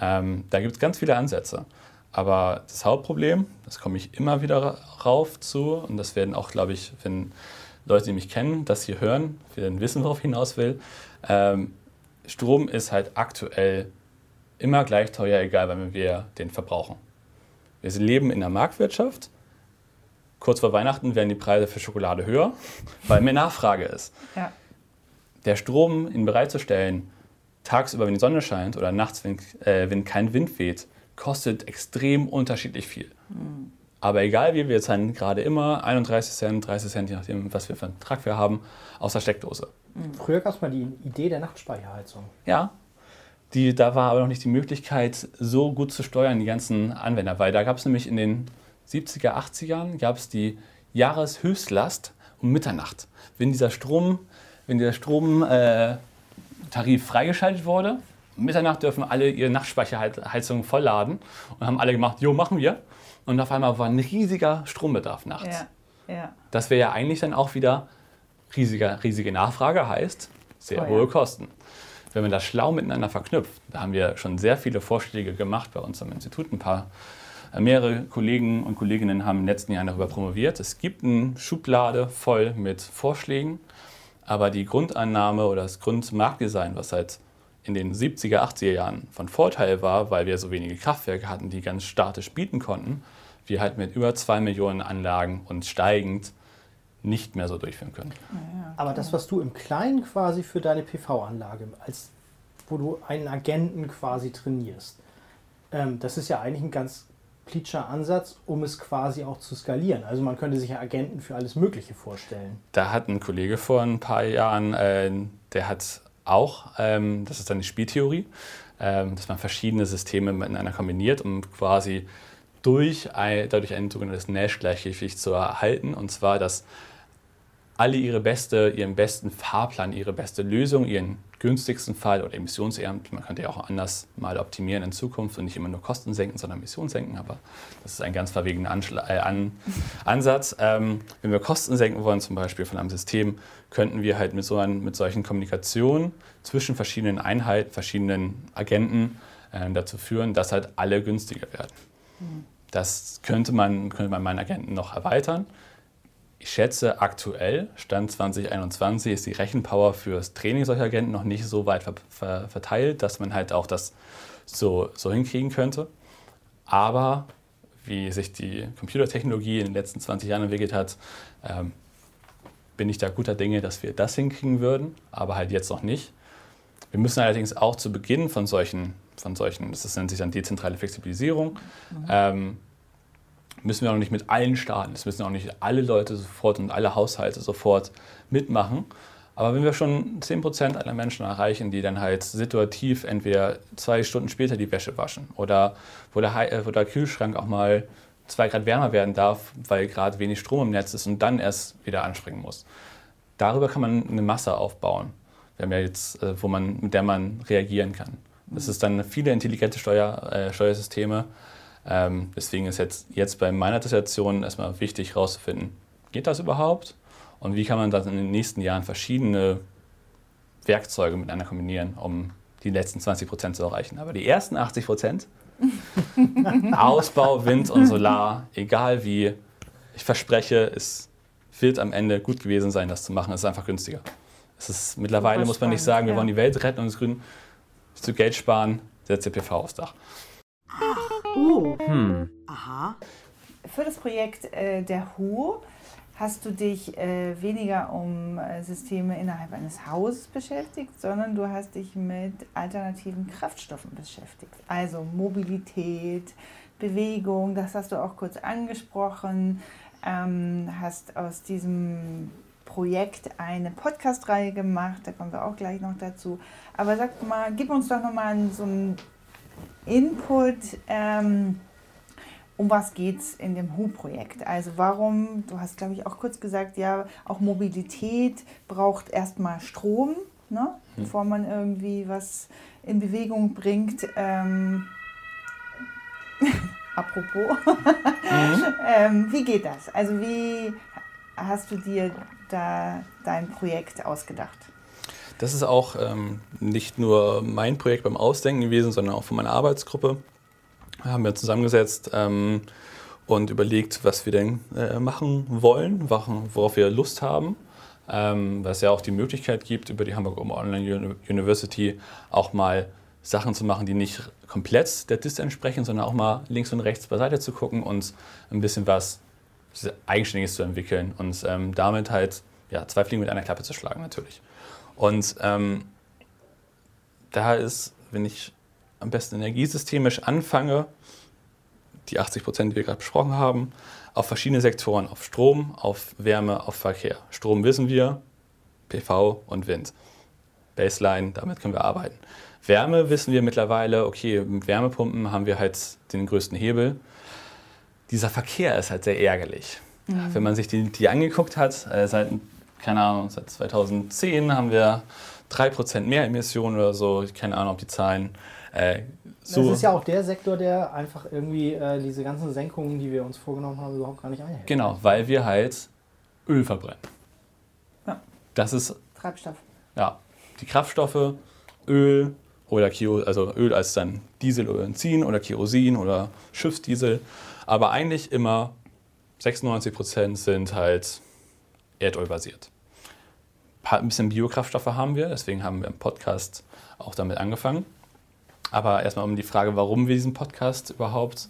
Ähm, da gibt es ganz viele Ansätze. Aber das Hauptproblem, das komme ich immer wieder rauf zu, und das werden auch, glaube ich, wenn Leute, die mich kennen, das hier hören, werden wissen, worauf ich hinaus will. Ähm, Strom ist halt aktuell immer gleich teuer, egal wann wir den verbrauchen. Wir leben in der Marktwirtschaft. Kurz vor Weihnachten werden die Preise für Schokolade höher, (laughs) weil mehr Nachfrage ist. Ja. Der Strom, ihn bereitzustellen, tagsüber, wenn die Sonne scheint oder nachts, wenn, äh, wenn kein Wind weht, kostet extrem unterschiedlich viel. Mhm. Aber egal wie, wir zahlen gerade immer 31 Cent, 30 Cent, je nachdem, was wir für einen Trag wir haben, aus der Steckdose.
Mhm. Früher gab es mal die Idee der Nachtspeicherheizung.
Ja, die, da war aber noch nicht die Möglichkeit, so gut zu steuern, die ganzen Anwender. Weil da gab es nämlich in den 70er, 80ern gab es die Jahreshöchstlast um Mitternacht. Wenn dieser Strom, wenn dieser Stromtarif äh, freigeschaltet wurde, Mitternacht dürfen alle ihre Nachtspeicherheizung vollladen und haben alle gemacht, jo, machen wir. Und auf einmal war ein riesiger Strombedarf nachts.
Ja, ja.
Das wäre ja eigentlich dann auch wieder riesiger, riesige Nachfrage, heißt sehr
Teuer.
hohe Kosten. Wenn man das schlau miteinander verknüpft, da haben wir schon sehr viele Vorschläge gemacht bei uns am Institut. Ein paar, äh, mehrere Kollegen und Kolleginnen haben den letzten Jahren darüber promoviert. Es gibt eine Schublade voll mit Vorschlägen, aber die Grundannahme oder das Grundmarktdesign, was halt in den 70er, 80er Jahren von Vorteil war, weil wir so wenige Kraftwerke hatten, die ganz statisch bieten konnten, wir halt mit über zwei Millionen Anlagen und steigend nicht mehr so durchführen können.
Aber das, was du im Kleinen quasi für deine PV-Anlage, als wo du einen Agenten quasi trainierst, ähm, das ist ja eigentlich ein ganz plitscher Ansatz, um es quasi auch zu skalieren. Also man könnte sich ja Agenten für alles Mögliche vorstellen.
Da hat ein Kollege vor ein paar Jahren, äh, der hat auch, ähm, das ist dann die Spieltheorie, ähm, dass man verschiedene Systeme miteinander kombiniert, um quasi durch ein, dadurch ein sogenanntes Nash-Gleichgewicht zu erhalten. Und zwar, dass alle ihre beste, ihren besten Fahrplan, ihre beste Lösung, ihren günstigsten Fall oder emissionsärm, man könnte ja auch anders mal optimieren in Zukunft und nicht immer nur Kosten senken, sondern Emissionen senken, aber das ist ein ganz verwegener Anschla äh, An (laughs) Ansatz. Ähm, wenn wir Kosten senken wollen, zum Beispiel von einem System, könnten wir halt mit, so ein, mit solchen Kommunikationen zwischen verschiedenen Einheiten, verschiedenen Agenten äh, dazu führen, dass halt alle günstiger werden. Das könnte man, könnte man meinen Agenten noch erweitern. Ich schätze, aktuell, Stand 2021, ist die Rechenpower für das Training solcher Agenten noch nicht so weit ver ver verteilt, dass man halt auch das so, so hinkriegen könnte. Aber wie sich die Computertechnologie in den letzten 20 Jahren entwickelt hat, ähm, bin ich da guter Dinge, dass wir das hinkriegen würden, aber halt jetzt noch nicht. Wir müssen allerdings auch zu Beginn von solchen, von solchen das nennt sich dann dezentrale Flexibilisierung, ähm, müssen wir auch nicht mit allen starten. Es müssen auch nicht alle Leute sofort und alle Haushalte sofort mitmachen. Aber wenn wir schon 10% aller Menschen erreichen, die dann halt situativ entweder zwei Stunden später die Wäsche waschen oder wo der, äh, wo der Kühlschrank auch mal zwei Grad wärmer werden darf, weil gerade wenig Strom im Netz ist und dann erst wieder anspringen muss. Darüber kann man eine Masse aufbauen, wir haben ja jetzt, äh, wo man, mit der man reagieren kann. Das ist dann viele intelligente Steuer, äh, Steuersysteme. Ähm, deswegen ist jetzt, jetzt bei meiner Dissertation erstmal wichtig herauszufinden, geht das überhaupt? Und wie kann man dann in den nächsten Jahren verschiedene Werkzeuge miteinander kombinieren, um die letzten 20 Prozent zu erreichen. Aber die ersten 80 Prozent, (laughs) Ausbau, Wind und Solar, egal wie, ich verspreche, es wird am Ende gut gewesen sein, das zu machen. Es ist einfach günstiger. Es ist mittlerweile,
Super
muss man nicht sagen, wir
ja.
wollen die Welt retten und das Grün zu Geld sparen, setzt ihr PV aufs Dach.
Oh. Aha.
Für das Projekt äh, der HU hast du dich äh, weniger um äh, Systeme innerhalb eines Hauses beschäftigt, sondern du hast dich mit alternativen Kraftstoffen beschäftigt. Also Mobilität, Bewegung, das hast du auch kurz angesprochen. Ähm, hast aus diesem Projekt eine Podcast-Reihe gemacht, da kommen wir auch gleich noch dazu. Aber sag mal, gib uns doch nochmal so einen Input. Ähm, um was geht es in dem HU-Projekt? Also warum, du hast glaube ich auch kurz gesagt, ja, auch Mobilität braucht erstmal Strom, ne? bevor man irgendwie was in Bewegung bringt. Ähm, (laughs) apropos, (laughs) ähm, wie geht das? Also wie hast du dir da dein Projekt ausgedacht?
Das ist auch ähm, nicht nur mein Projekt beim Ausdenken gewesen, sondern auch von meiner Arbeitsgruppe. Wir haben wir zusammengesetzt ähm, und überlegt, was wir denn äh, machen wollen, worauf wir Lust haben. Ähm, weil ja auch die Möglichkeit gibt, über die Hamburg Online Uni- University auch mal Sachen zu machen, die nicht komplett der DIS entsprechen, sondern auch mal links und rechts beiseite zu gucken und ein bisschen was Eigenständiges zu entwickeln und ähm, damit halt ja, zwei Fliegen mit einer Klappe zu schlagen natürlich. Und ähm, da ist, wenn ich am besten energiesystemisch anfange, die 80 Prozent, die wir gerade besprochen haben, auf verschiedene Sektoren, auf Strom, auf Wärme, auf Verkehr. Strom wissen wir, PV und Wind. Baseline, damit können wir arbeiten. Wärme wissen wir mittlerweile, okay, mit Wärmepumpen haben wir halt den größten Hebel. Dieser Verkehr ist halt sehr ärgerlich. Wenn man sich die, die angeguckt hat, äh, seit, keine Ahnung, seit 2010 haben wir 3% mehr Emissionen oder so, keine Ahnung, ob die Zahlen äh, so.
Das ist ja auch der Sektor, der einfach irgendwie äh, diese ganzen Senkungen, die wir uns vorgenommen haben, überhaupt gar nicht einhält.
Genau, weil wir halt Öl verbrennen.
Ja.
Das ist
Treibstoff.
ja, die Kraftstoffe, Öl oder Kio, also Öl als dann Diesel oder Benzin oder Kerosin oder Schiffsdiesel. Aber eigentlich immer 96 Prozent sind halt erdölbasiert. Ein bisschen Biokraftstoffe haben wir, deswegen haben wir im Podcast auch damit angefangen. Aber erstmal um die Frage, warum wir diesen Podcast überhaupt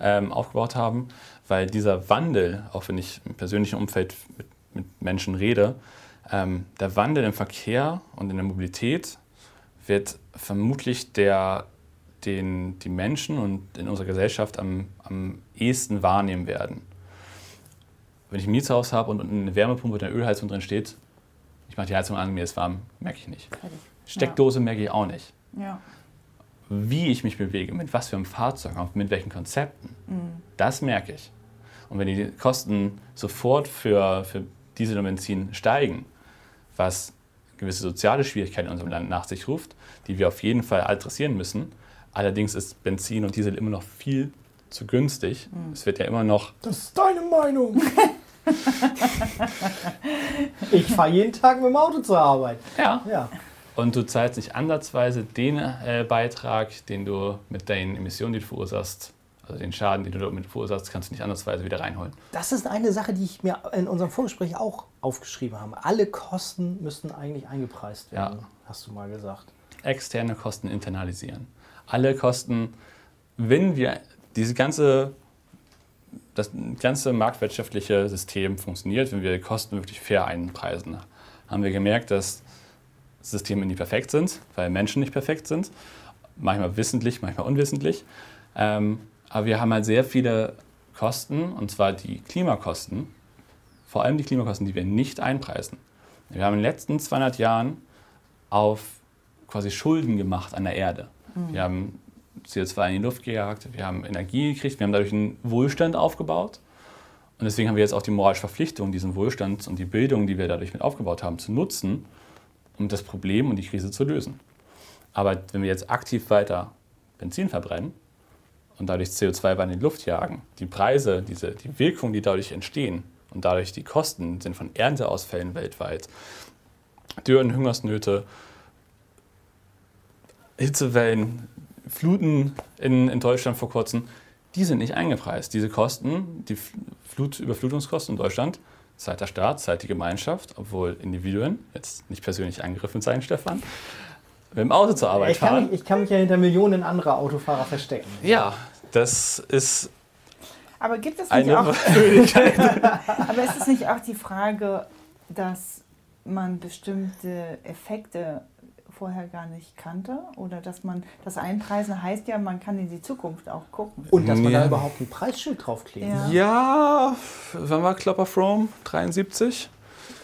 ähm, aufgebaut haben, weil dieser Wandel, auch wenn ich im persönlichen Umfeld mit, mit Menschen rede, ähm, der Wandel im Verkehr und in der Mobilität wird vermutlich der, den die Menschen und in unserer Gesellschaft am, am ehesten wahrnehmen werden. Wenn ich ein Mietshaus habe und eine Wärmepumpe mit einer Ölheizung drin steht, ich mache die Heizung an, mir ist warm, merke ich nicht. Steckdose ja. merke ich auch nicht.
Ja.
Wie ich mich bewege, mit was für einem Fahrzeug, mit welchen Konzepten, mhm. das merke ich. Und wenn die Kosten sofort für, für Diesel und Benzin steigen, was gewisse soziale Schwierigkeiten in unserem Land nach sich ruft, die wir auf jeden Fall adressieren müssen. Allerdings ist Benzin und Diesel immer noch viel zu günstig. Mhm. Es wird ja immer noch.
Das ist deine Meinung. (laughs) ich fahre jeden Tag mit dem Auto zur Arbeit.
Ja. ja. Und du zahlst nicht ansatzweise den äh, Beitrag, den du mit deinen Emissionen, die du verursachst, also den Schaden, den du damit verursachst, kannst du nicht andersweise wieder reinholen.
Das ist eine Sache, die ich mir in unserem Vorgespräch auch aufgeschrieben habe. Alle Kosten müssten eigentlich eingepreist werden, ja. hast du mal gesagt.
Externe Kosten internalisieren. Alle Kosten, wenn wir diese ganze, das ganze marktwirtschaftliche System funktioniert, wenn wir die Kosten wirklich fair einpreisen, haben wir gemerkt, dass Systeme nicht perfekt sind, weil Menschen nicht perfekt sind. Manchmal wissentlich, manchmal unwissentlich. Ähm, aber wir haben halt sehr viele Kosten, und zwar die Klimakosten, vor allem die Klimakosten, die wir nicht einpreisen. Wir haben in den letzten 200 Jahren auf quasi Schulden gemacht an der Erde. Mhm. Wir haben CO2 in die Luft gejagt, wir haben Energie gekriegt, wir haben dadurch einen Wohlstand aufgebaut. Und deswegen haben wir jetzt auch die moralische Verpflichtung, diesen Wohlstand und die Bildung, die wir dadurch mit aufgebaut haben, zu nutzen, um das Problem und die Krise zu lösen. Aber wenn wir jetzt aktiv weiter Benzin verbrennen, und dadurch CO2 in die Luft jagen, die Preise, diese, die Wirkung, die dadurch entstehen und dadurch die Kosten sind von Ernteausfällen weltweit, Dürren, Hungersnöte, Hitzewellen, Fluten in, in Deutschland vor kurzem, die sind nicht eingepreist. Diese Kosten, die Flut, Überflutungskosten in Deutschland, zahlt der Staat, zahlt die Gemeinschaft, obwohl Individuen, jetzt nicht persönlich angegriffen sein, Stefan, mit dem Auto zur Arbeit
ich fahren. Mich, ich kann mich ja hinter Millionen anderer Autofahrer verstecken.
Ja, das ist.
Aber gibt es nicht auch. (laughs) (laughs) aber ist es nicht auch die Frage, dass man bestimmte Effekte vorher gar nicht kannte oder dass man das Einpreisen heißt ja, man kann in die Zukunft auch gucken.
Und dass man ja. da überhaupt ein Preisschild draufklebt.
Ja, ja wann war Klopper From? 73?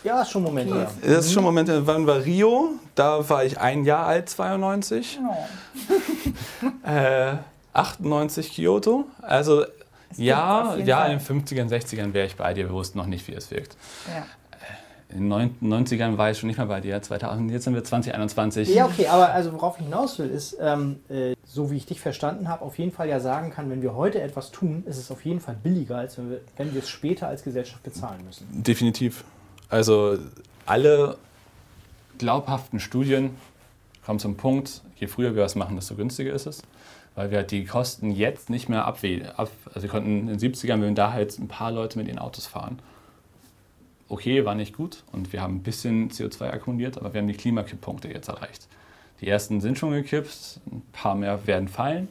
Ja, ist schon Moment her.
Das ist schon ein Moment her. Wann war Rio? Da war ich ein Jahr alt, 92. Oh. (laughs) äh, 98 Kyoto. Also ja, ja, in den 50ern, 60ern wäre ich bei dir. Wir wussten noch nicht, wie es wirkt. Ja. In den 90ern war ich schon nicht mehr bei dir, 2000, jetzt sind wir 2021.
Ja, okay, aber also worauf ich hinaus will, ist, ähm, äh, so wie ich dich verstanden habe, auf jeden Fall ja sagen kann, wenn wir heute etwas tun, ist es auf jeden Fall billiger, als wenn wir, wenn wir es später als Gesellschaft bezahlen müssen.
Definitiv. Also alle glaubhaften Studien kommen zum Punkt, je früher wir was machen, desto günstiger ist es. Weil wir halt die Kosten jetzt nicht mehr abwägen. Ab, also wir konnten in den 70ern, wenn da halt ein paar Leute mit ihren Autos fahren. Okay, war nicht gut und wir haben ein bisschen CO2 akkumuliert, aber wir haben die Klimakipppunkte jetzt erreicht. Die ersten sind schon gekippt, ein paar mehr werden fallen.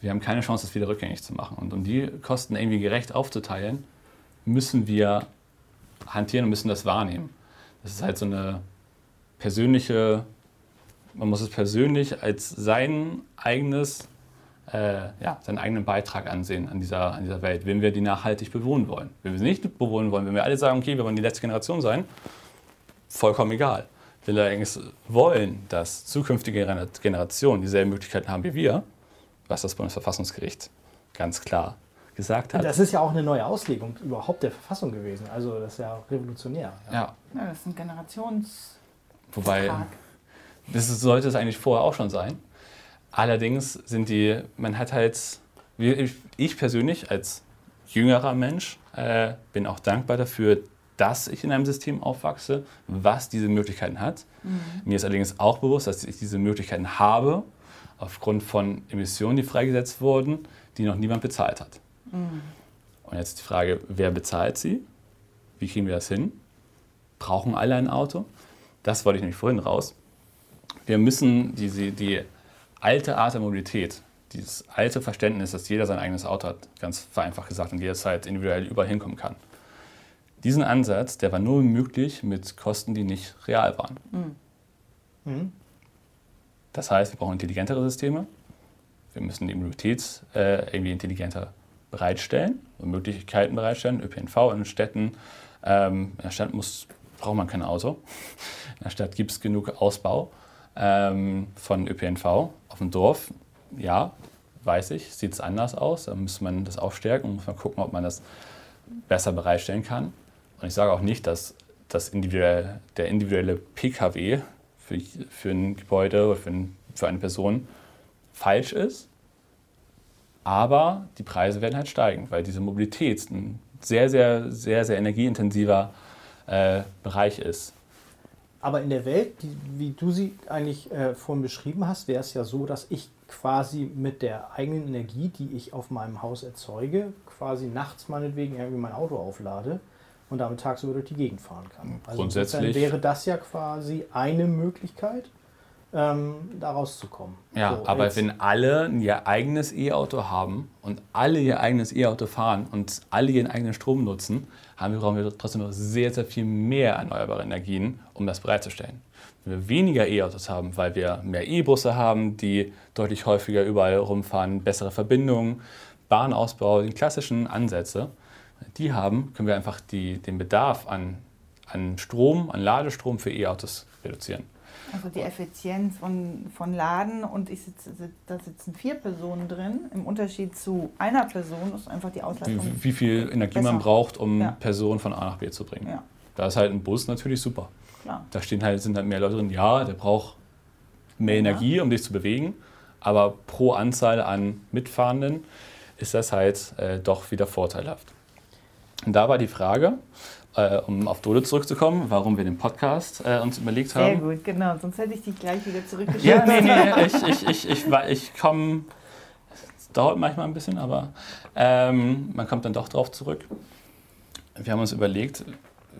Wir haben keine Chance, das wieder rückgängig zu machen. Und um die Kosten irgendwie gerecht aufzuteilen, müssen wir hantieren und müssen das wahrnehmen. Das ist halt so eine persönliche, man muss es persönlich als sein eigenes, äh, ja, seinen eigenen Beitrag ansehen an dieser, an dieser Welt, wenn wir die nachhaltig bewohnen wollen. Wenn wir sie nicht bewohnen wollen, wenn wir alle sagen, okay, wir wollen die letzte Generation sein, vollkommen egal. Wenn wir allerdings wollen, dass zukünftige Generationen dieselben Möglichkeiten haben wie wir, was das Bundesverfassungsgericht ganz klar gesagt hat.
Das ist ja auch eine neue Auslegung überhaupt der Verfassung gewesen. Also das ist ja revolutionär.
Ja.
ja. das ist ein Generations.
Wobei Das sollte es eigentlich vorher auch schon sein. Allerdings sind die, man hat halt, ich persönlich als jüngerer Mensch äh, bin auch dankbar dafür, dass ich in einem System aufwachse, was diese Möglichkeiten hat. Mhm. Mir ist allerdings auch bewusst, dass ich diese Möglichkeiten habe, aufgrund von Emissionen, die freigesetzt wurden, die noch niemand bezahlt hat. Mhm. Und jetzt die Frage, wer bezahlt sie? Wie kriegen wir das hin? Brauchen alle ein Auto? Das wollte ich nämlich vorhin raus. Wir müssen diese, die alte Art der Mobilität, dieses alte Verständnis, dass jeder sein eigenes Auto hat, ganz vereinfacht gesagt, und jederzeit individuell überall hinkommen kann. Diesen Ansatz, der war nur möglich mit Kosten, die nicht real waren. Mhm. mhm. Das heißt, wir brauchen intelligentere Systeme. Wir müssen die Mobilität äh, irgendwie intelligenter bereitstellen und Möglichkeiten bereitstellen. ÖPNV in Städten. Ähm, in der Stadt muss, braucht man kein Auto. (laughs) In der Stadt gibt es genug Ausbau ähm, von ÖPNV. Auf dem Dorf, ja, weiß ich, sieht es anders aus. Da muss man das auch stärken, muss man gucken, ob man das besser bereitstellen kann. Und ich sage auch nicht, dass das individuelle, der individuelle Pkw für, für ein Gebäude oder für, ein, für eine Person falsch ist. Aber die Preise werden halt steigen, weil diese Mobilität ein sehr, sehr, sehr, sehr energieintensiver äh, Bereich ist.
Aber in der Welt, die, wie du sie eigentlich äh, vorhin beschrieben hast, wäre es ja so, dass ich quasi mit der eigenen Energie, die ich auf meinem Haus erzeuge, quasi nachts meinetwegen irgendwie mein Auto auflade und damit tagsüber durch die Gegend fahren kann.
Also Grundsätzlich
wäre das ja quasi eine Möglichkeit, ähm, da rauszukommen.
Ja, so, aber wenn alle ihr eigenes E-Auto haben und alle ihr eigenes E-Auto fahren und alle ihren eigenen Strom nutzen, haben wir, brauchen wir trotzdem noch sehr, sehr viel mehr erneuerbare Energien, um das bereitzustellen. Wenn wir weniger E-Autos haben, weil wir mehr E-Busse haben, die deutlich häufiger überall rumfahren, bessere Verbindungen, Bahnausbau, die klassischen Ansätze, die haben, können wir einfach die, den Bedarf an, an Strom, an Ladestrom für E-Autos reduzieren.
Also die Effizienz von, von Laden und ich sitze, da sitzen vier Personen drin. Im Unterschied zu einer Person ist einfach die Auslastung.
Wie, wie viel Energie besser. man braucht, um ja. Personen von A nach B zu bringen. Ja. Da ist halt ein Bus natürlich super. Klar. Da stehen halt, sind halt mehr Leute drin. Ja, der braucht mehr ja. Energie, um dich zu bewegen. Aber pro Anzahl an Mitfahrenden ist das halt äh, doch wieder vorteilhaft. Und da war die Frage, äh, um auf Dole zurückzukommen, warum wir den Podcast äh, uns überlegt haben.
Sehr gut, genau. Sonst hätte ich dich gleich wieder zurückgeschickt.
Ja, nee, nee, ich, ich, ich, ich, ich komme, es dauert manchmal ein bisschen, aber ähm, man kommt dann doch drauf zurück. Wir haben uns überlegt,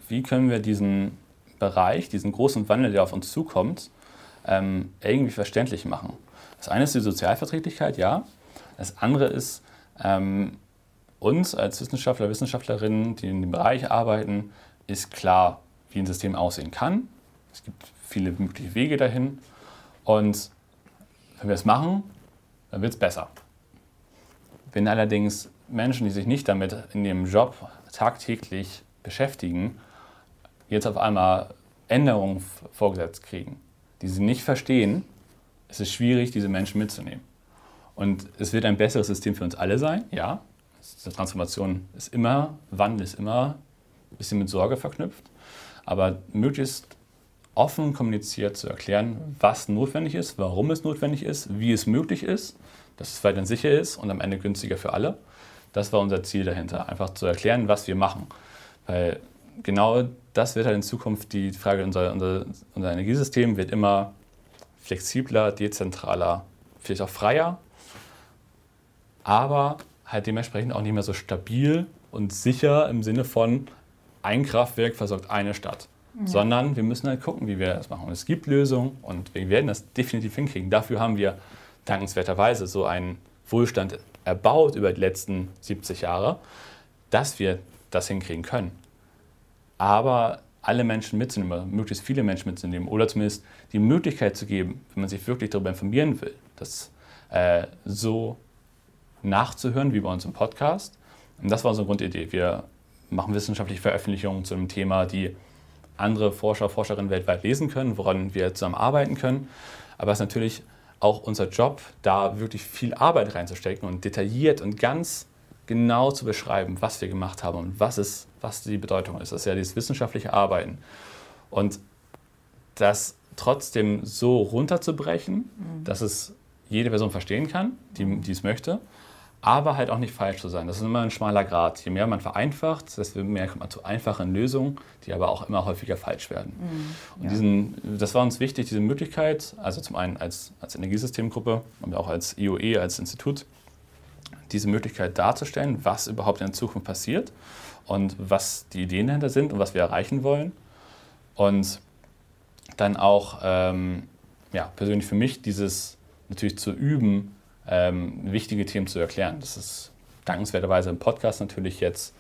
wie können wir diesen Bereich, diesen großen Wandel, der auf uns zukommt, ähm, irgendwie verständlich machen. Das eine ist die Sozialverträglichkeit, ja. Das andere ist, ähm, uns als Wissenschaftler, Wissenschaftlerinnen, die in dem Bereich arbeiten, ist klar, wie ein System aussehen kann. Es gibt viele mögliche Wege dahin. Und wenn wir es machen, dann wird es besser. Wenn allerdings Menschen, die sich nicht damit in ihrem Job tagtäglich beschäftigen, jetzt auf einmal Änderungen vorgesetzt kriegen, die sie nicht verstehen, ist es schwierig, diese Menschen mitzunehmen. Und es wird ein besseres System für uns alle sein, ja, diese Transformation ist immer, Wandel ist immer ein bisschen mit Sorge verknüpft, aber möglichst offen kommuniziert zu erklären, was notwendig ist, warum es notwendig ist, wie es möglich ist, dass es weiterhin sicher ist und am Ende günstiger für alle. Das war unser Ziel dahinter, einfach zu erklären, was wir machen. Weil genau das wird halt in Zukunft die Frage, unser, unser, unser Energiesystem wird immer flexibler, dezentraler, vielleicht auch freier, aber halt dementsprechend auch nicht mehr so stabil und sicher im Sinne von ein Kraftwerk versorgt eine Stadt. Ja. Sondern wir müssen halt gucken, wie wir das machen. Und es gibt Lösungen und wir werden das definitiv hinkriegen. Dafür haben wir dankenswerterweise so einen Wohlstand erbaut über die letzten 70 Jahre, dass wir das hinkriegen können. Aber alle Menschen mitzunehmen, möglichst viele Menschen mitzunehmen oder zumindest die Möglichkeit zu geben, wenn man sich wirklich darüber informieren will, das äh, so nachzuhören, wie bei uns im Podcast. Und das war unsere Grundidee. Wir machen wissenschaftliche Veröffentlichungen zu einem Thema, die andere Forscher, Forscherinnen weltweit lesen können, woran wir zusammen arbeiten können. Aber es ist natürlich auch unser Job, da wirklich viel Arbeit reinzustecken und detailliert und ganz genau zu beschreiben, was wir gemacht haben und was, ist, was die Bedeutung ist. Das ist ja dieses wissenschaftliche Arbeiten. Und das trotzdem so runterzubrechen, mhm. dass es jede Person verstehen kann, die, die es möchte, aber halt auch nicht falsch zu sein. Das ist immer ein schmaler Grad. Je mehr man vereinfacht, desto mehr kommt man zu einfachen Lösungen, die aber auch immer häufiger falsch werden. Mhm. Und diesen, das war uns wichtig, diese Möglichkeit, also zum einen als, als Energiesystemgruppe und auch als IOE, als Institut, diese Möglichkeit darzustellen, was überhaupt in der Zukunft passiert und was die Ideen dahinter sind und was wir erreichen wollen. Und dann auch ähm, ja, persönlich für mich dieses natürlich zu üben, ähm, wichtige Themen zu erklären. Das ist dankenswerterweise im Podcast natürlich jetzt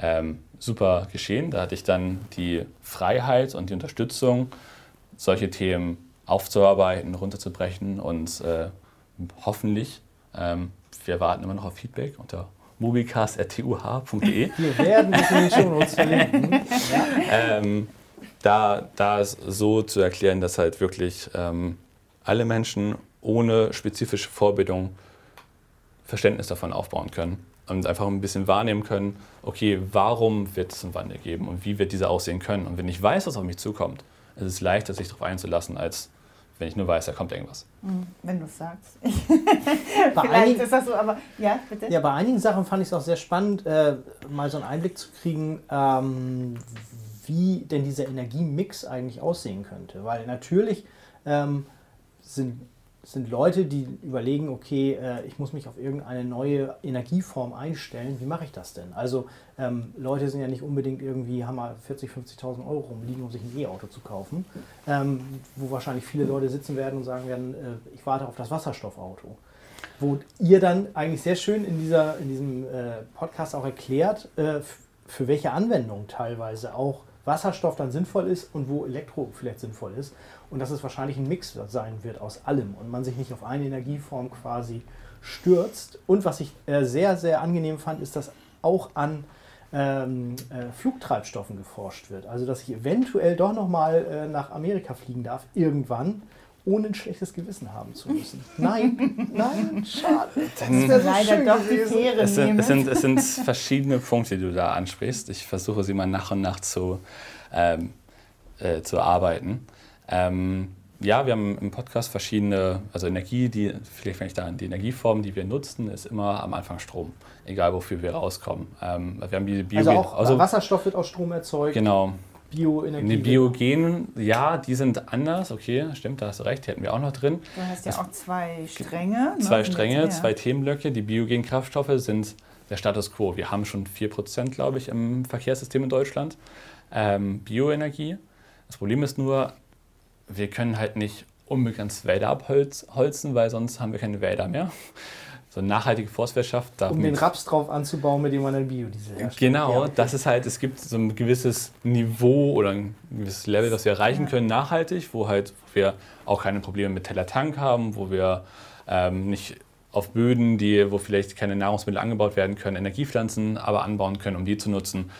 ähm, super geschehen. Da hatte ich dann die Freiheit und die Unterstützung, solche Themen aufzuarbeiten, runterzubrechen und äh, hoffentlich, ähm, wir warten immer noch auf Feedback unter mubicast.tuh.de. (laughs)
Wir werden das in den Show verlinken.
ja. (laughs) ähm, da, da es so zu erklären, dass halt wirklich ähm, alle Menschen ohne spezifische Vorbildung Verständnis davon aufbauen können und einfach ein bisschen wahrnehmen können, okay, warum wird es einen Wandel geben und wie wird dieser aussehen können. Und wenn ich weiß, was auf mich zukommt, ist es leichter, sich darauf einzulassen, als wenn ich nur weiß, da kommt irgendwas.
Hm, wenn du es sagst. (laughs) Vielleicht einigen, ist das so, aber ja, bitte.
Ja, bei einigen Sachen fand ich es auch sehr spannend, äh, mal so einen Einblick zu kriegen, ähm, wie denn dieser Energiemix eigentlich aussehen könnte. Weil natürlich ähm, sind sind Leute, die überlegen, okay, äh, ich muss mich auf irgendeine neue Energieform einstellen. Wie mache ich das denn? Also ähm, Leute sind ja nicht unbedingt irgendwie, haben mal 40, 50.000 Euro rumliegen, um sich ein E-Auto zu kaufen, ähm, wo wahrscheinlich viele Leute sitzen werden und sagen werden, äh, ich warte auf das Wasserstoffauto. Wo ihr dann eigentlich sehr schön in, dieser, in diesem äh, Podcast auch erklärt, äh, für welche Anwendungen teilweise auch Wasserstoff dann sinnvoll ist und wo Elektro vielleicht sinnvoll ist und dass es wahrscheinlich ein Mix sein wird aus allem und man sich nicht auf eine Energieform quasi stürzt. Und was ich äh, sehr, sehr angenehm fand, ist, dass auch an ähm, äh, Flugtreibstoffen geforscht wird. Also dass ich eventuell doch nochmal äh, nach Amerika fliegen darf, irgendwann, ohne ein schlechtes Gewissen haben zu müssen. Nein, (laughs) nein, schade.
Das wäre so leider doch die es sind, es, sind, es sind (laughs) verschiedene Punkte, die du da ansprichst. Ich versuche sie mal nach und nach zu, ähm, äh, zu arbeiten. Ähm, ja, wir haben im Podcast verschiedene, also Energie, die, vielleicht wenn ich da an die Energieformen, die wir nutzen, ist immer am Anfang Strom, egal wofür wir rauskommen. Ähm, wir haben die
Bio also auch also, Wasserstoff wird aus Strom erzeugt.
Genau.
Bioenergie.
Die Biogenen, ja, die sind anders, okay, stimmt, da hast du recht, die hätten wir auch noch drin.
Du hast ja das, auch zwei Stränge.
Ne? Zwei ne? Stränge, zwei Themenblöcke. Die biogenen Kraftstoffe sind der Status quo. Wir haben schon 4%, glaube ich, im Verkehrssystem in Deutschland. Ähm, Bioenergie. Das Problem ist nur, wir können halt nicht unbegrenzt Wälder abholzen, weil sonst haben wir keine Wälder mehr. So eine nachhaltige Forstwirtschaft.
Um den Raps drauf anzubauen, mit dem man dann Biodiesel
herstellt. Genau, ja, okay. das ist halt, es gibt so ein gewisses Niveau oder ein gewisses Level, das wir erreichen können, nachhaltig, wo halt wo wir auch keine Probleme mit Teller Tank haben, wo wir ähm, nicht auf Böden, die, wo vielleicht keine Nahrungsmittel angebaut werden können, Energiepflanzen aber anbauen können, um die zu nutzen.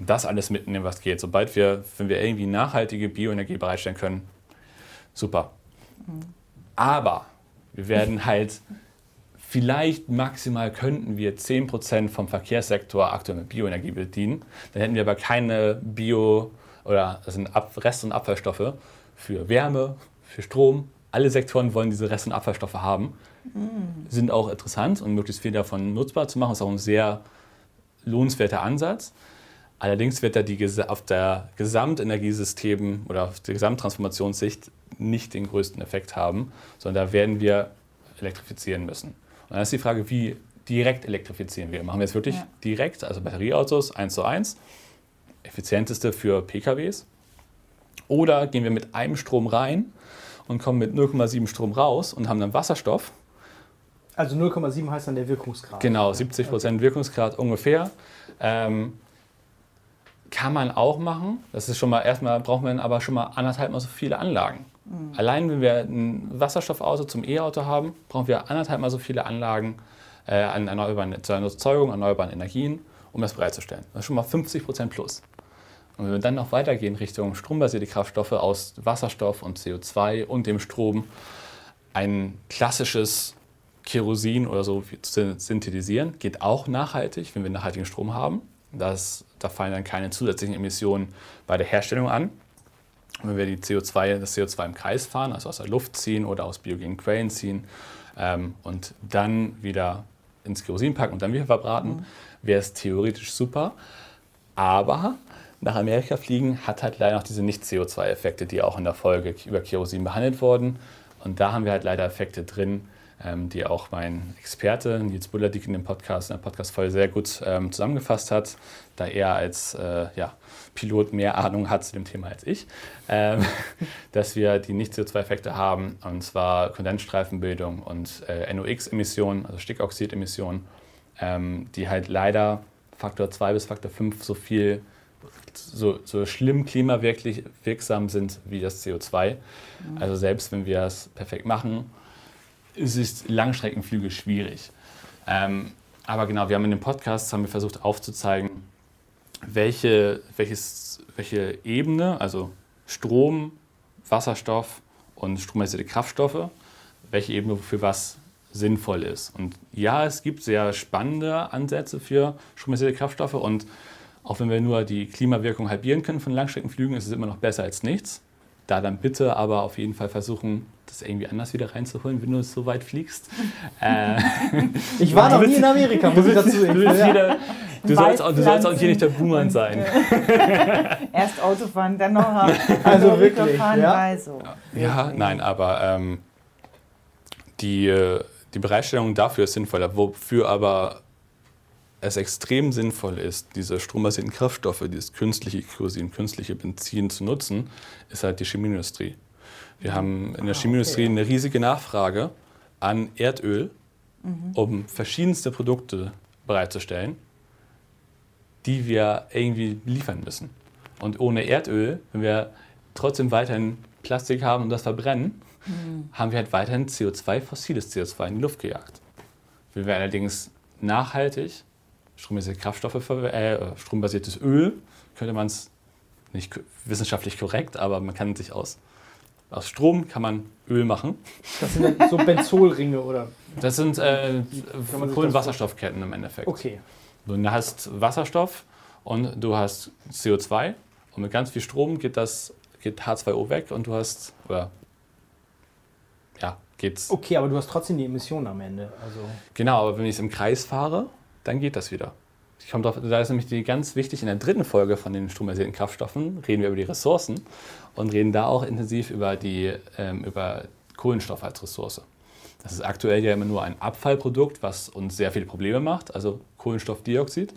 Das alles mitnehmen, was geht. Sobald wir, wenn wir irgendwie nachhaltige Bioenergie bereitstellen können, super. Aber wir werden halt, (laughs) vielleicht maximal könnten wir 10% vom Verkehrssektor aktuell mit Bioenergie bedienen. Dann hätten wir aber keine Bio- oder also Rest- und Abfallstoffe für Wärme, für Strom. Alle Sektoren wollen diese Rest- und Abfallstoffe haben. Mhm. Sind auch interessant und möglichst viel davon nutzbar zu machen, ist auch ein sehr lohnenswerter Ansatz. Allerdings wird da die, auf der Gesamtenergiesystem oder auf der Gesamttransformationssicht nicht den größten Effekt haben, sondern da werden wir elektrifizieren müssen. Dann ist die Frage, wie direkt elektrifizieren wir? Machen wir es wirklich ja. direkt, also Batterieautos 1 zu 1, effizienteste für PKWs? Oder gehen wir mit einem Strom rein und kommen mit 0,7 Strom raus und haben dann Wasserstoff?
Also 0,7 heißt dann der Wirkungsgrad.
Genau, 70 Prozent okay. Wirkungsgrad ungefähr. Ähm, kann man auch machen. Das ist schon mal, erstmal braucht man aber schon mal anderthalb mal so viele Anlagen. Mhm. Allein wenn wir ein Wasserstoffauto zum E-Auto haben, brauchen wir anderthalb mal so viele Anlagen äh, an erneuerbaren, zur Erzeugung erneuerbaren Energien, um das bereitzustellen. Das ist schon mal 50 Prozent plus. Und wenn wir dann noch weitergehen Richtung strombasierte Kraftstoffe aus Wasserstoff und CO2 und dem Strom, ein klassisches Kerosin oder so zu synthetisieren, geht auch nachhaltig, wenn wir nachhaltigen Strom haben. Das, da fallen dann keine zusätzlichen Emissionen bei der Herstellung an. Wenn wir die CO2, das CO2 im Kreis fahren, also aus der Luft ziehen oder aus biogenen Quellen ziehen ähm, und dann wieder ins Kerosin packen und dann wieder verbraten, mhm. wäre es theoretisch super. Aber nach Amerika fliegen hat halt leider noch diese Nicht-CO2-Effekte, die auch in der Folge über Kerosin behandelt wurden. Und da haben wir halt leider Effekte drin, die auch mein Experte Nils Bullerdieck in dem Podcast, in der Podcast-Folge sehr gut ähm, zusammengefasst hat, da er als äh, ja, Pilot mehr Ahnung hat zu dem Thema als ich, ähm, (laughs) dass wir die Nicht-CO2-Effekte haben, und zwar Kondensstreifenbildung und äh, NOx-Emissionen, also Stickoxidemissionen, ähm, die halt leider Faktor 2 bis Faktor 5 so viel so, so schlimm klimawirksam wirksam sind wie das CO2. Mhm. Also selbst wenn wir es perfekt machen, ist es Langstreckenflüge schwierig. Ähm, aber genau, wir haben in dem Podcast haben wir versucht aufzuzeigen, welche, welches, welche Ebene, also Strom, Wasserstoff und strombasierte Kraftstoffe, welche Ebene für was sinnvoll ist. Und ja, es gibt sehr spannende Ansätze für strombasierte Kraftstoffe und auch wenn wir nur die Klimawirkung halbieren können von Langstreckenflügen, ist es immer noch besser als nichts. Da dann bitte aber auf jeden Fall versuchen, das irgendwie anders wieder reinzuholen, wenn du so weit fliegst. (laughs)
äh, ich war (laughs) noch nie in Amerika, muss ich dazu sagen.
Ja. Du sollst, auch, du sollst auch hier nicht der Boomer sein. (laughs)
Erst Autofahren, dann noch
also wirklich, fahren,
ja? so. Ja, nein, aber ähm, die, äh, die Bereitstellung dafür ist sinnvoller. Wofür aber es extrem sinnvoll ist, diese strombasierten Kraftstoffe, dieses künstliche Kerosin, künstliche Benzin zu nutzen, ist halt die Chemieindustrie. Wir haben in der ah, Chemieindustrie eine riesige Nachfrage an Erdöl, mhm. um verschiedenste Produkte bereitzustellen die wir irgendwie liefern müssen. Und ohne Erdöl, wenn wir trotzdem weiterhin Plastik haben und das verbrennen, mhm. haben wir halt weiterhin CO2, fossiles CO2 in die Luft gejagt. Wenn wir allerdings nachhaltig strombasierte Kraftstoffe, äh, strombasiertes Öl, könnte man es nicht wissenschaftlich korrekt, aber man kann sich aus, aus Strom kann man Öl machen.
Das sind so Benzolringe oder?
Das sind äh, Kohlenwasserstoffketten im Endeffekt.
Okay.
Du hast Wasserstoff und du hast CO2 und mit ganz viel Strom geht das geht H2O weg und du hast oder ja geht's.
Okay, aber du hast trotzdem die Emissionen am Ende. Also
genau, aber wenn ich es im Kreis fahre, dann geht das wieder. Ich komme drauf, da ist nämlich die ganz wichtig in der dritten Folge von den strombasierten Kraftstoffen reden wir über die Ressourcen und reden da auch intensiv über die ähm, über Kohlenstoff als Ressource. Das ist aktuell ja immer nur ein Abfallprodukt, was uns sehr viele Probleme macht, also Kohlenstoffdioxid.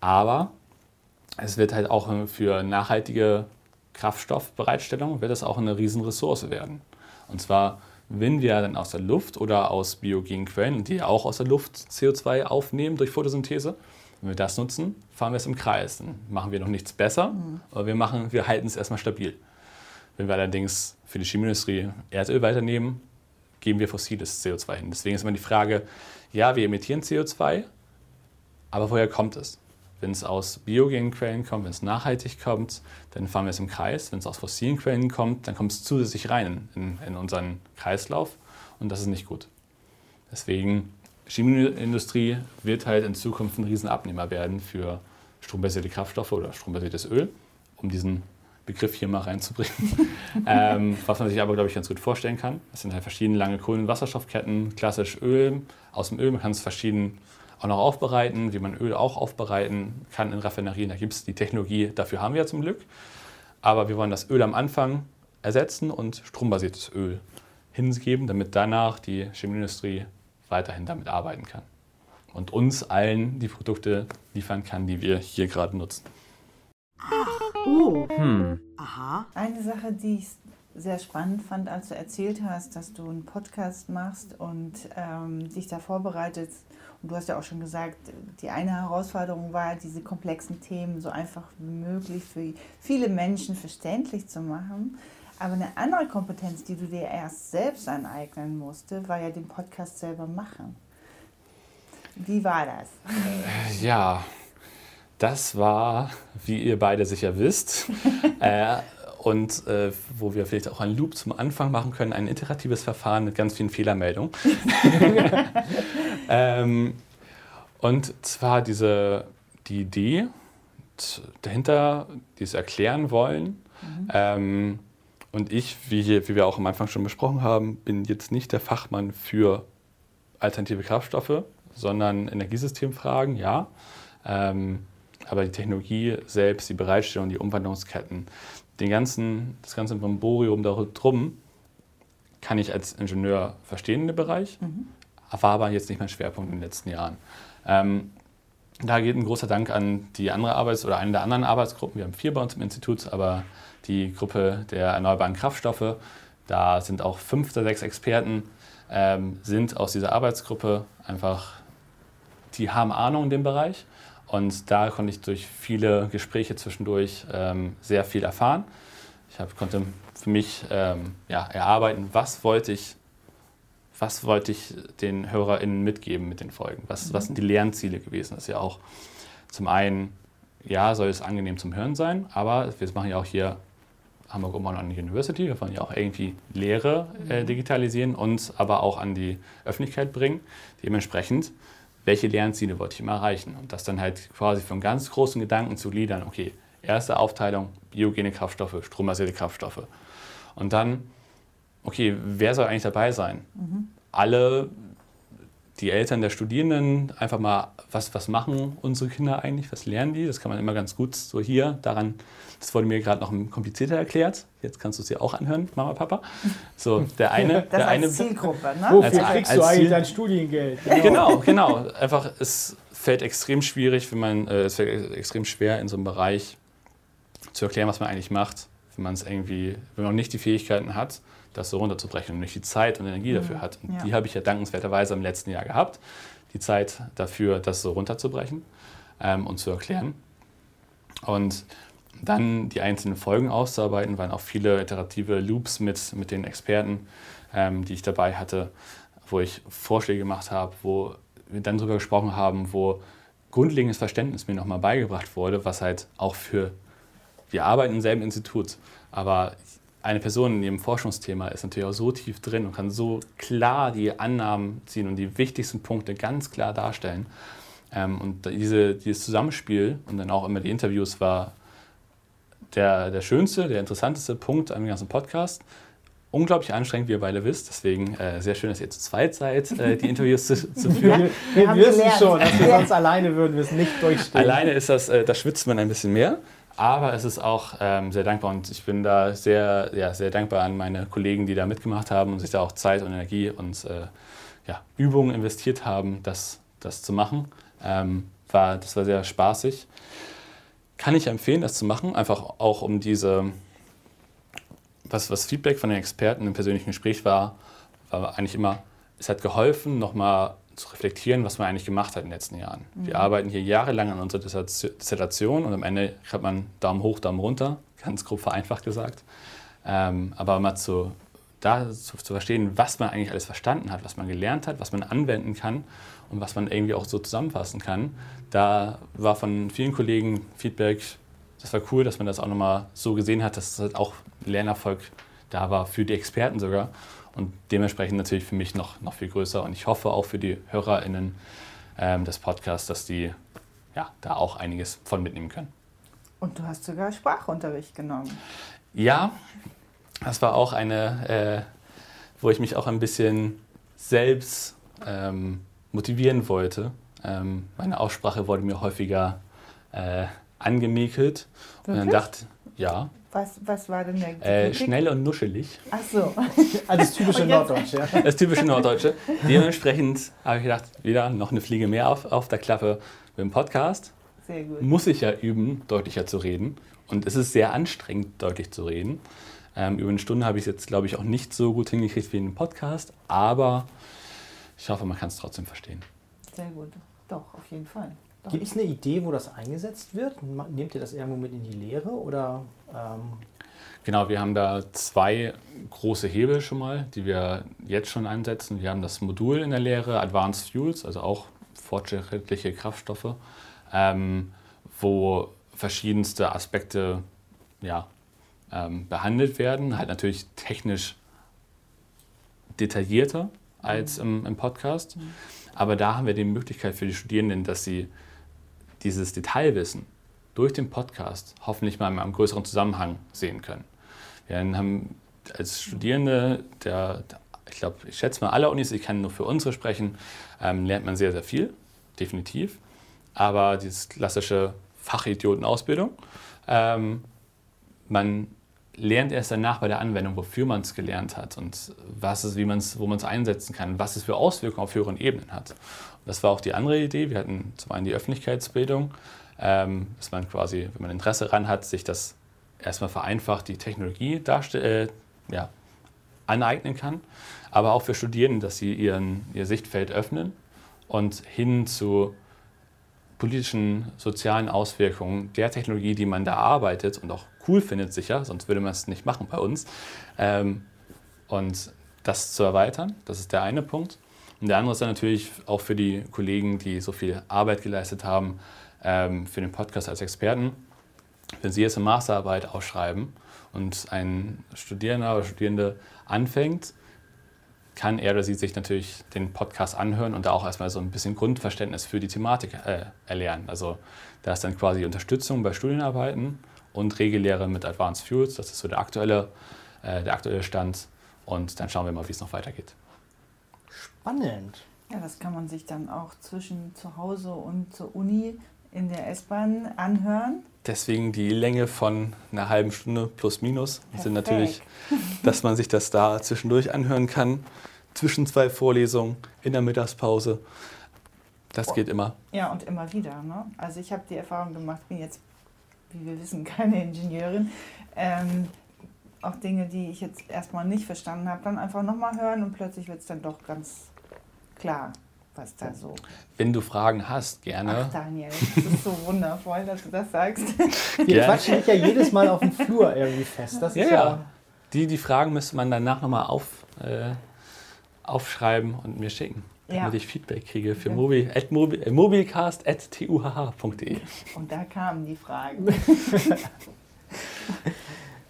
Aber es wird halt auch für nachhaltige Kraftstoffbereitstellung wird es auch eine Riesenressource werden. Und zwar, wenn wir dann aus der Luft oder aus biogenen Quellen, die auch aus der Luft CO2 aufnehmen durch Photosynthese, wenn wir das nutzen, fahren wir es im Kreis. Dann machen wir noch nichts besser, mhm. aber wir, machen, wir halten es erstmal stabil. Wenn wir allerdings für die Chemieindustrie Erdöl weiternehmen, geben wir fossiles CO2 hin. Deswegen ist immer die Frage, ja, wir emittieren CO2, aber woher kommt es? Wenn es aus biogenen Quellen kommt, wenn es nachhaltig kommt, dann fahren wir es im Kreis. Wenn es aus fossilen Quellen kommt, dann kommt es zusätzlich rein in, in unseren Kreislauf und das ist nicht gut. Deswegen, Chemieindustrie wird halt in Zukunft ein Riesenabnehmer werden für strombasierte Kraftstoffe oder strombasiertes Öl, um diesen Begriff hier mal reinzubringen. (laughs) ähm, was man sich aber, glaube ich, ganz gut vorstellen kann. Das sind halt verschiedene lange Kohlenwasserstoffketten, klassisch Öl aus dem Öl. Man kann es verschieden auch noch aufbereiten, wie man Öl auch aufbereiten kann in Raffinerien. Da gibt es die Technologie, dafür haben wir ja zum Glück. Aber wir wollen das Öl am Anfang ersetzen und strombasiertes Öl hingeben, damit danach die Chemieindustrie weiterhin damit arbeiten kann und uns allen die Produkte liefern kann, die wir hier gerade nutzen.
Oh. Hm. Aha. Eine Sache, die ich sehr spannend fand, als du erzählt hast, dass du einen Podcast machst und ähm, dich da vorbereitest. Und du hast ja auch schon gesagt, die eine Herausforderung war, diese komplexen Themen so einfach wie möglich für viele Menschen verständlich zu machen. Aber eine andere Kompetenz, die du dir erst selbst aneignen musste, war ja den Podcast selber machen. Wie war das?
Äh, ja, das war, wie ihr beide sicher wisst, (laughs) äh, und äh, wo wir vielleicht auch einen Loop zum Anfang machen können, ein iteratives Verfahren mit ganz vielen Fehlermeldungen. (laughs) ähm, und zwar diese, die Idee dahinter, dieses erklären wollen Mhm. Ähm, und ich, wie, hier, wie wir auch am Anfang schon besprochen haben, bin jetzt nicht der Fachmann für alternative Kraftstoffe, sondern Energiesystemfragen, ja. Ähm, aber die Technologie selbst, die Bereitstellung, die Umwandlungsketten, den ganzen, das ganze Brimborium darum kann ich als Ingenieur verstehen in dem Bereich, mhm. war aber jetzt nicht mein Schwerpunkt in den letzten Jahren. Ähm, da geht ein großer Dank an die andere Arbeits- oder eine der anderen Arbeitsgruppen. Wir haben vier bei uns im Institut, aber die Gruppe der erneuerbaren Kraftstoffe, da sind auch fünf der sechs Experten, ähm, sind aus dieser Arbeitsgruppe einfach, die haben Ahnung in dem Bereich. Und da konnte ich durch viele Gespräche zwischendurch ähm, sehr viel erfahren. Ich hab, konnte für mich ähm, ja, erarbeiten, was wollte ich was wollte ich den HörerInnen mitgeben mit den Folgen? Was, was sind die Lernziele gewesen? Das ist ja auch zum einen, ja, soll es angenehm zum Hören sein, aber wir machen ja auch hier Hamburg Oman University, wir wollen ja auch irgendwie Lehre äh, mhm. digitalisieren und aber auch an die Öffentlichkeit bringen. Dementsprechend, welche Lernziele wollte ich immer erreichen? Und das dann halt quasi von ganz großen Gedanken zu gliedern. Okay, erste Aufteilung, biogene Kraftstoffe, strombasierte Kraftstoffe. Und dann okay, wer soll eigentlich dabei sein? Mhm. Alle, die Eltern der Studierenden, einfach mal, was, was machen unsere Kinder eigentlich, was lernen die? Das kann man immer ganz gut so hier daran, das wurde mir gerade noch komplizierter erklärt. Jetzt kannst du es dir auch anhören, Mama, Papa. So, der (laughs) eine,
das
der
als
eine,
Zielgruppe, ne?
Wofür als, kriegst als du eigentlich Ziel, dein Studiengeld?
Genau. genau, genau. Einfach, es fällt extrem schwierig, wenn man, äh, es fällt extrem schwer in so einem Bereich zu erklären, was man eigentlich macht, wenn man es irgendwie, wenn man noch nicht die Fähigkeiten hat das so runterzubrechen und nicht die Zeit und Energie dafür mhm. hat. Ja. die habe ich ja dankenswerterweise im letzten Jahr gehabt, die Zeit dafür, das so runterzubrechen ähm, und zu erklären. Und dann die einzelnen Folgen auszuarbeiten, waren auch viele iterative Loops mit, mit den Experten, ähm, die ich dabei hatte, wo ich Vorschläge gemacht habe, wo wir dann darüber gesprochen haben, wo grundlegendes Verständnis mir nochmal beigebracht wurde, was halt auch für, wir arbeiten im selben Institut, aber eine Person in ihrem Forschungsthema ist natürlich auch so tief drin und kann so klar die Annahmen ziehen und die wichtigsten Punkte ganz klar darstellen. Ähm, und diese, dieses Zusammenspiel und dann auch immer die Interviews war der, der schönste, der interessanteste Punkt am ganzen Podcast. Unglaublich anstrengend, wie ihr beide wisst. Deswegen äh, sehr schön, dass ihr zu zweit seid, äh, die Interviews zu, zu führen.
wir, wir wissen schon, dass wir sonst alleine würden wir es nicht durchstehen.
Alleine ist das, äh, da schwitzt man ein bisschen mehr. Aber es ist auch ähm, sehr dankbar und ich bin da sehr, ja, sehr dankbar an meine Kollegen, die da mitgemacht haben und sich da auch Zeit und Energie und äh, ja, Übungen investiert haben, das, das zu machen. Ähm, war, das war sehr spaßig. Kann ich empfehlen, das zu machen, einfach auch um diese, was, was Feedback von den Experten im persönlichen Gespräch war, war eigentlich immer, es hat geholfen, nochmal zu reflektieren, was man eigentlich gemacht hat in den letzten Jahren. Mhm. Wir arbeiten hier jahrelang an unserer Dissertation und am Ende hat man Daumen hoch, Daumen runter, (laughs) ganz grob vereinfacht gesagt. Ähm, aber mal zu, da zu, zu, verstehen, was man eigentlich alles verstanden hat, was man gelernt hat, was man anwenden kann und was man irgendwie auch so zusammenfassen kann, da war von vielen Kollegen Feedback, das war cool, dass man das auch nochmal so gesehen hat, dass das auch Lernerfolg da war, für die Experten sogar und dementsprechend natürlich für mich noch, noch viel größer. Und ich hoffe auch für die HörerInnen ähm, des Podcasts, dass die ja, da auch einiges von mitnehmen können.
Und du hast sogar Sprachunterricht genommen.
Ja, das war auch eine, äh, wo ich mich auch ein bisschen selbst ähm, motivieren wollte. Ähm, meine Aussprache wurde mir häufiger äh, angemäkelt. Wirklich? Und dann dachte ja,
was, was war denn der
äh, Schnell und nuschelig.
Ach so.
Alles typische (laughs) Norddeutsche. Ja.
Das typische Norddeutsche. Dementsprechend habe ich gedacht, wieder noch eine Fliege mehr auf, auf der Klappe mit dem Podcast.
Sehr gut.
Muss ich ja üben, deutlicher zu reden. Und es ist sehr anstrengend, deutlich zu reden. Ähm, über eine Stunde habe ich es jetzt, glaube ich, auch nicht so gut hingekriegt wie in einem Podcast. Aber ich hoffe, man kann es trotzdem verstehen.
Sehr gut. Doch, auf jeden Fall.
Gibt es eine Idee, wo das eingesetzt wird? Nehmt ihr das irgendwo mit in die Lehre oder? Ähm
genau, wir haben da zwei große Hebel schon mal, die wir jetzt schon einsetzen. Wir haben das Modul in der Lehre Advanced Fuels, also auch fortschrittliche Kraftstoffe, ähm, wo verschiedenste Aspekte ja, ähm, behandelt werden. Halt natürlich technisch detaillierter als mhm. im, im Podcast. Mhm. Aber da haben wir die Möglichkeit für die Studierenden, dass sie dieses Detailwissen durch den Podcast hoffentlich mal in einem größeren Zusammenhang sehen können. Wir haben als Studierende, der, ich glaube, ich schätze mal alle Unis, ich kann nur für unsere sprechen, ähm, lernt man sehr, sehr viel, definitiv. Aber diese klassische Fachidiotenausbildung, ähm, man lernt erst danach bei der Anwendung, wofür man es gelernt hat und was es, wie man's, wo man es einsetzen kann, was es für Auswirkungen auf höheren Ebenen hat. Das war auch die andere Idee. Wir hatten zum einen die Öffentlichkeitsbildung, ähm, dass man quasi, wenn man Interesse daran hat, sich das erstmal vereinfacht, die Technologie äh, ja, aneignen kann, aber auch für Studierende, dass sie ihren, ihr Sichtfeld öffnen und hin zu politischen, sozialen Auswirkungen der Technologie, die man da arbeitet und auch cool findet, sicher, sonst würde man es nicht machen bei uns. Ähm, und das zu erweitern, das ist der eine Punkt. Und der andere ist dann natürlich auch für die Kollegen, die so viel Arbeit geleistet haben, ähm, für den Podcast als Experten, wenn Sie jetzt eine Masterarbeit ausschreiben und ein Studierender oder Studierende anfängt, kann er oder sie sich natürlich den Podcast anhören und da auch erstmal so ein bisschen Grundverständnis für die Thematik äh, erlernen. Also da ist dann quasi Unterstützung bei Studienarbeiten und Regellehre mit Advanced Fuels. Das ist so der aktuelle, äh, der aktuelle Stand. Und dann schauen wir mal, wie es noch weitergeht.
Spannend.
Ja, das kann man sich dann auch zwischen zu Hause und zur Uni in der S-Bahn anhören.
Deswegen die Länge von einer halben Stunde plus minus Perfekt. sind natürlich, (laughs) dass man sich das da zwischendurch anhören kann, zwischen zwei Vorlesungen, in der Mittagspause. Das geht immer.
Ja, und immer wieder. Ne? Also ich habe die Erfahrung gemacht, bin jetzt, wie wir wissen, (laughs) keine Ingenieurin. Ähm, auch Dinge, die ich jetzt erstmal nicht verstanden habe, dann einfach nochmal hören und plötzlich wird es dann doch ganz klar was da so.
Wenn du Fragen hast, gerne.
Ach, Daniel, das ist so (laughs) wundervoll, dass du das sagst.
Wir quatschen dich ja jedes Mal auf dem Flur irgendwie fest. Das
ja, ist ja, ja. Die, die Fragen müsste man danach nochmal auf, äh, aufschreiben und mir schicken, damit ja. ich Feedback kriege für mobil, at mobil, äh, mobilcast.tuhh.de.
Und da kamen die Fragen. (laughs)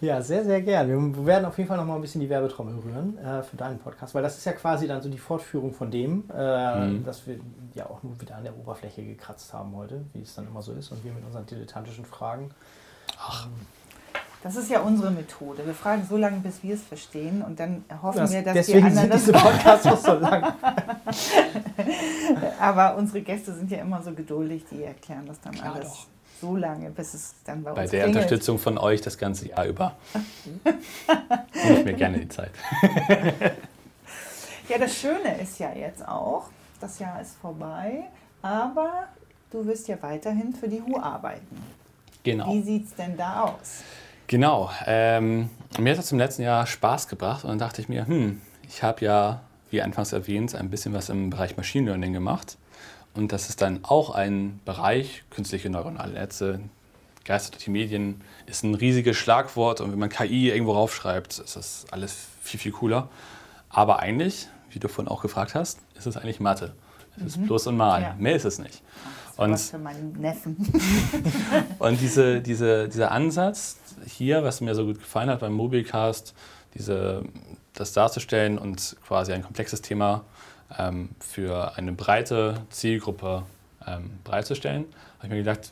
Ja, sehr, sehr gern. Wir werden auf jeden Fall noch mal ein bisschen die Werbetrommel rühren äh, für deinen Podcast, weil das ist ja quasi dann so die Fortführung von dem, äh, mhm. dass wir ja auch nur wieder an der Oberfläche gekratzt haben heute, wie es dann immer so ist und wir mit unseren dilettantischen Fragen.
Ach. Das ist ja unsere Methode. Wir fragen so lange, bis wir es verstehen und dann hoffen das, wir, dass
deswegen
die anderen
sind diese Podcasts auch so (laughs) lang.
Aber unsere Gäste sind ja immer so geduldig, die erklären das dann
Klar
alles.
Doch
so lange, bis es dann bei,
bei
uns
der
klingelt.
Unterstützung von euch das ganze Jahr über. (laughs) Nehme ich mir gerne die Zeit.
ja, das Schöne ist ja jetzt auch, das Jahr ist vorbei, aber du wirst ja weiterhin für die HU arbeiten.
Genau.
Wie sieht es denn da aus?
Genau. Ähm, mir hat das im letzten Jahr Spaß gebracht und dann dachte ich mir, hm, ich habe ja, wie anfangs erwähnt, ein bisschen was im Bereich Machine Learning gemacht. Und das ist dann auch ein Bereich, künstliche neuronale Netze, geisterte Medien, ist ein riesiges Schlagwort und wenn man KI irgendwo raufschreibt, ist das alles viel, viel cooler. Aber eigentlich, wie du vorhin auch gefragt hast, ist es eigentlich Mathe. Es ist mhm. bloß und Mal. Ja. Mehr ist es nicht.
Und, was für meinen Neffen. (laughs) (laughs)
und diese, diese, dieser Ansatz hier, was mir so gut gefallen hat beim Mobilcast, diese, das darzustellen und quasi ein komplexes Thema ähm, für eine breite Zielgruppe ähm, bereitzustellen, habe ich mir gedacht,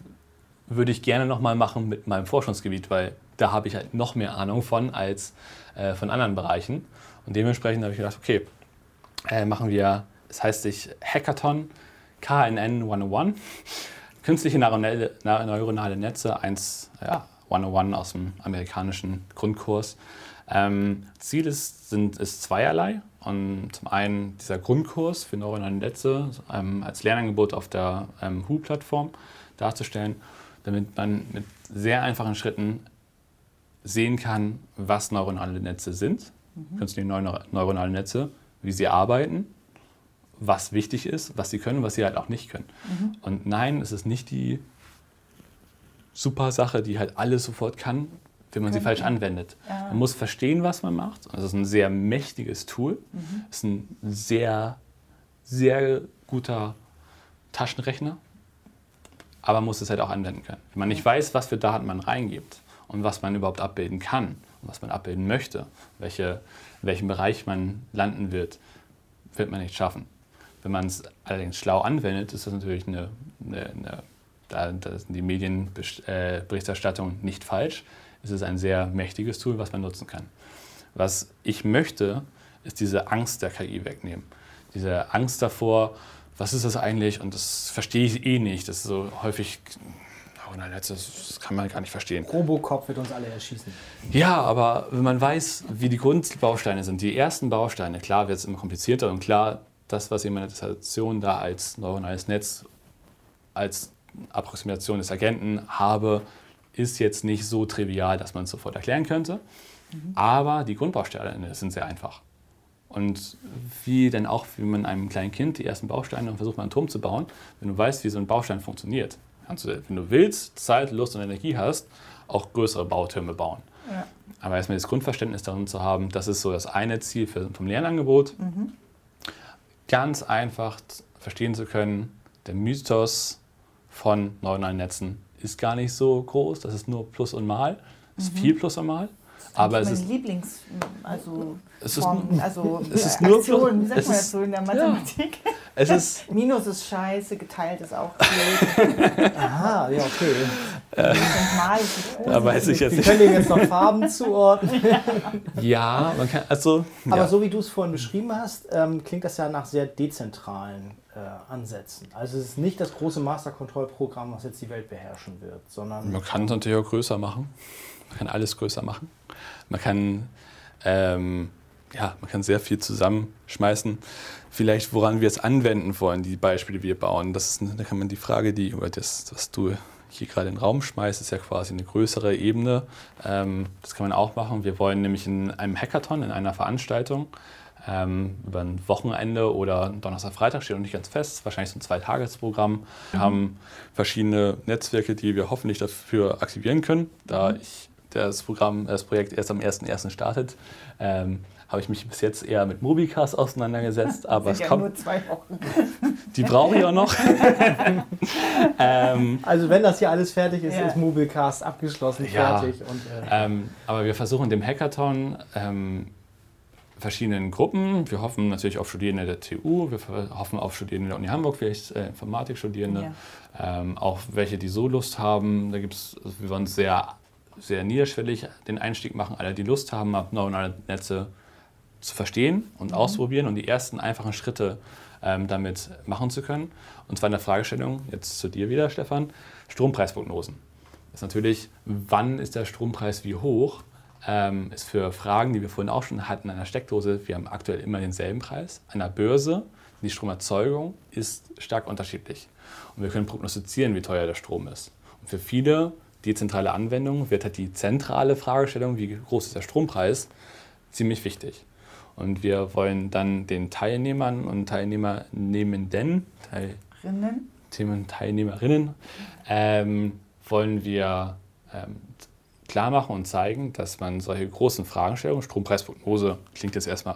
würde ich gerne nochmal machen mit meinem Forschungsgebiet, weil da habe ich halt noch mehr Ahnung von als äh, von anderen Bereichen. Und dementsprechend habe ich gedacht, okay, äh, machen wir, es heißt sich Hackathon KNN 101, künstliche neuronale, neuronale Netze, 1, ja, 101 aus dem amerikanischen Grundkurs. Ähm, Ziel ist, sind, ist zweierlei. Und zum einen dieser Grundkurs für neuronale Netze ähm, als Lernangebot auf der ähm, HU-Plattform darzustellen, damit man mit sehr einfachen Schritten sehen kann, was neuronale Netze sind, mhm. künstliche neuronale Netze, wie sie arbeiten, was wichtig ist, was sie können, was sie halt auch nicht können. Mhm. Und nein, es ist nicht die super Sache, die halt alles sofort kann, wenn man sie falsch anwendet. Ja. Man muss verstehen, was man macht. Das ist ein sehr mächtiges Tool. Mhm. ist ein sehr, sehr guter Taschenrechner. Aber man muss es halt auch anwenden können. Wenn man nicht weiß, was für Daten man reingibt und was man überhaupt abbilden kann und was man abbilden möchte, welche, in welchem Bereich man landen wird, wird man nicht schaffen. Wenn man es allerdings schlau anwendet, ist das natürlich eine, eine, eine da, da sind die Medienberichterstattung nicht falsch. Es ist ein sehr mächtiges Tool, was man nutzen kann. Was ich möchte, ist diese Angst der KI wegnehmen. Diese Angst davor, was ist das eigentlich? Und das verstehe ich eh nicht. Das ist so häufig, oh nein, das kann man gar nicht verstehen.
Robocop wird uns alle erschießen.
Ja, aber wenn man weiß, wie die Grundbausteine sind, die ersten Bausteine, klar wird es immer komplizierter und klar, das, was ich in meiner Dissertation da als neuronales Netz, als Approximation des Agenten habe, ist jetzt nicht so trivial, dass man es sofort erklären könnte. Mhm. Aber die Grundbausteine sind sehr einfach. Und wie denn auch, wie man einem kleinen Kind die ersten Bausteine und versucht mal einen Turm zu bauen, wenn du weißt, wie so ein Baustein funktioniert, kannst du, wenn du willst, Zeit, Lust und Energie hast, auch größere Bautürme bauen. Ja. Aber erstmal das Grundverständnis darin zu haben, das ist so das eine Ziel für, vom Lernangebot. Mhm. Ganz einfach verstehen zu können, der Mythos von neuronalen Netzen ist gar nicht so groß, das ist nur Plus und Mal, das ist mhm. viel Plus und Mal.
Aber es ist Lieblings, also,
es ist,
Form, also (laughs)
es ist nur
Aktion, wie sagt man das so in der Mathematik?
Ja. Es (laughs) ist
Minus ist scheiße, geteilt ist auch blöd. (laughs)
Aha, ja, okay.
Äh, da weiß ich jetzt
nicht. Wir können jetzt noch Farben zuordnen.
ja, man kann, also.
Aber
ja.
so wie du es vorhin beschrieben hast, ähm, klingt das ja nach sehr dezentralen äh, Ansätzen. Also es ist nicht das große Masterkontrollprogramm, was jetzt die Welt beherrschen wird, sondern.
Man kann es natürlich auch größer machen. Man kann alles größer machen. Man kann, ähm, ja, man kann sehr viel zusammenschmeißen. Vielleicht, woran wir es anwenden wollen, die Beispiele, die wir bauen. Das ist, da kann man die Frage, die über das, was du hier gerade in den Raum schmeißt, ist ja quasi eine größere Ebene. Ähm, das kann man auch machen. Wir wollen nämlich in einem Hackathon, in einer Veranstaltung, ähm, über ein Wochenende oder Donnerstag, Freitag steht noch nicht ganz fest, wahrscheinlich so ein Zweitagesprogramm. Wir mhm. haben verschiedene Netzwerke, die wir hoffentlich dafür aktivieren können, da mhm. ich das Programm, das Projekt erst am 1.1. startet, ähm, habe ich mich bis jetzt eher mit Mobicast auseinandergesetzt. (laughs) Aber es
ja
kommt.
Nur zwei Wochen. (laughs)
Die brauche ich auch noch. (laughs)
ähm, also wenn das hier alles fertig ist, ja. ist Mobilcast abgeschlossen,
ja.
fertig. Und,
äh ähm, aber wir versuchen dem Hackathon ähm, verschiedenen Gruppen. Wir hoffen natürlich auf Studierende der TU, wir hoffen auf Studierende der Uni Hamburg, vielleicht äh, Informatikstudierende, ja. ähm, auch welche, die so Lust haben. Da gibt es, wir wollen sehr sehr niederschwellig den Einstieg machen, alle, die Lust haben, neuronale Netze zu verstehen und mhm. auszuprobieren und die ersten einfachen Schritte ähm, damit machen zu können. Und zwar in der Fragestellung, jetzt zu dir wieder, Stefan, Strompreisprognosen. Das ist natürlich, wann ist der Strompreis wie hoch? Ähm, ist für Fragen, die wir vorhin auch schon hatten, an der Steckdose, wir haben aktuell immer denselben Preis. An der Börse, die Stromerzeugung ist stark unterschiedlich. Und wir können prognostizieren, wie teuer der Strom ist. Und für viele dezentrale Anwendung wird halt die zentrale Fragestellung, wie groß ist der Strompreis, ziemlich wichtig. Und wir wollen dann den Teilnehmern und Teilnehmernehmenden, Teil Teilnehmerinnen, ähm, wollen wir ähm, klar machen und zeigen, dass man solche großen Fragestellungen, Strompreisprognose klingt jetzt erstmal,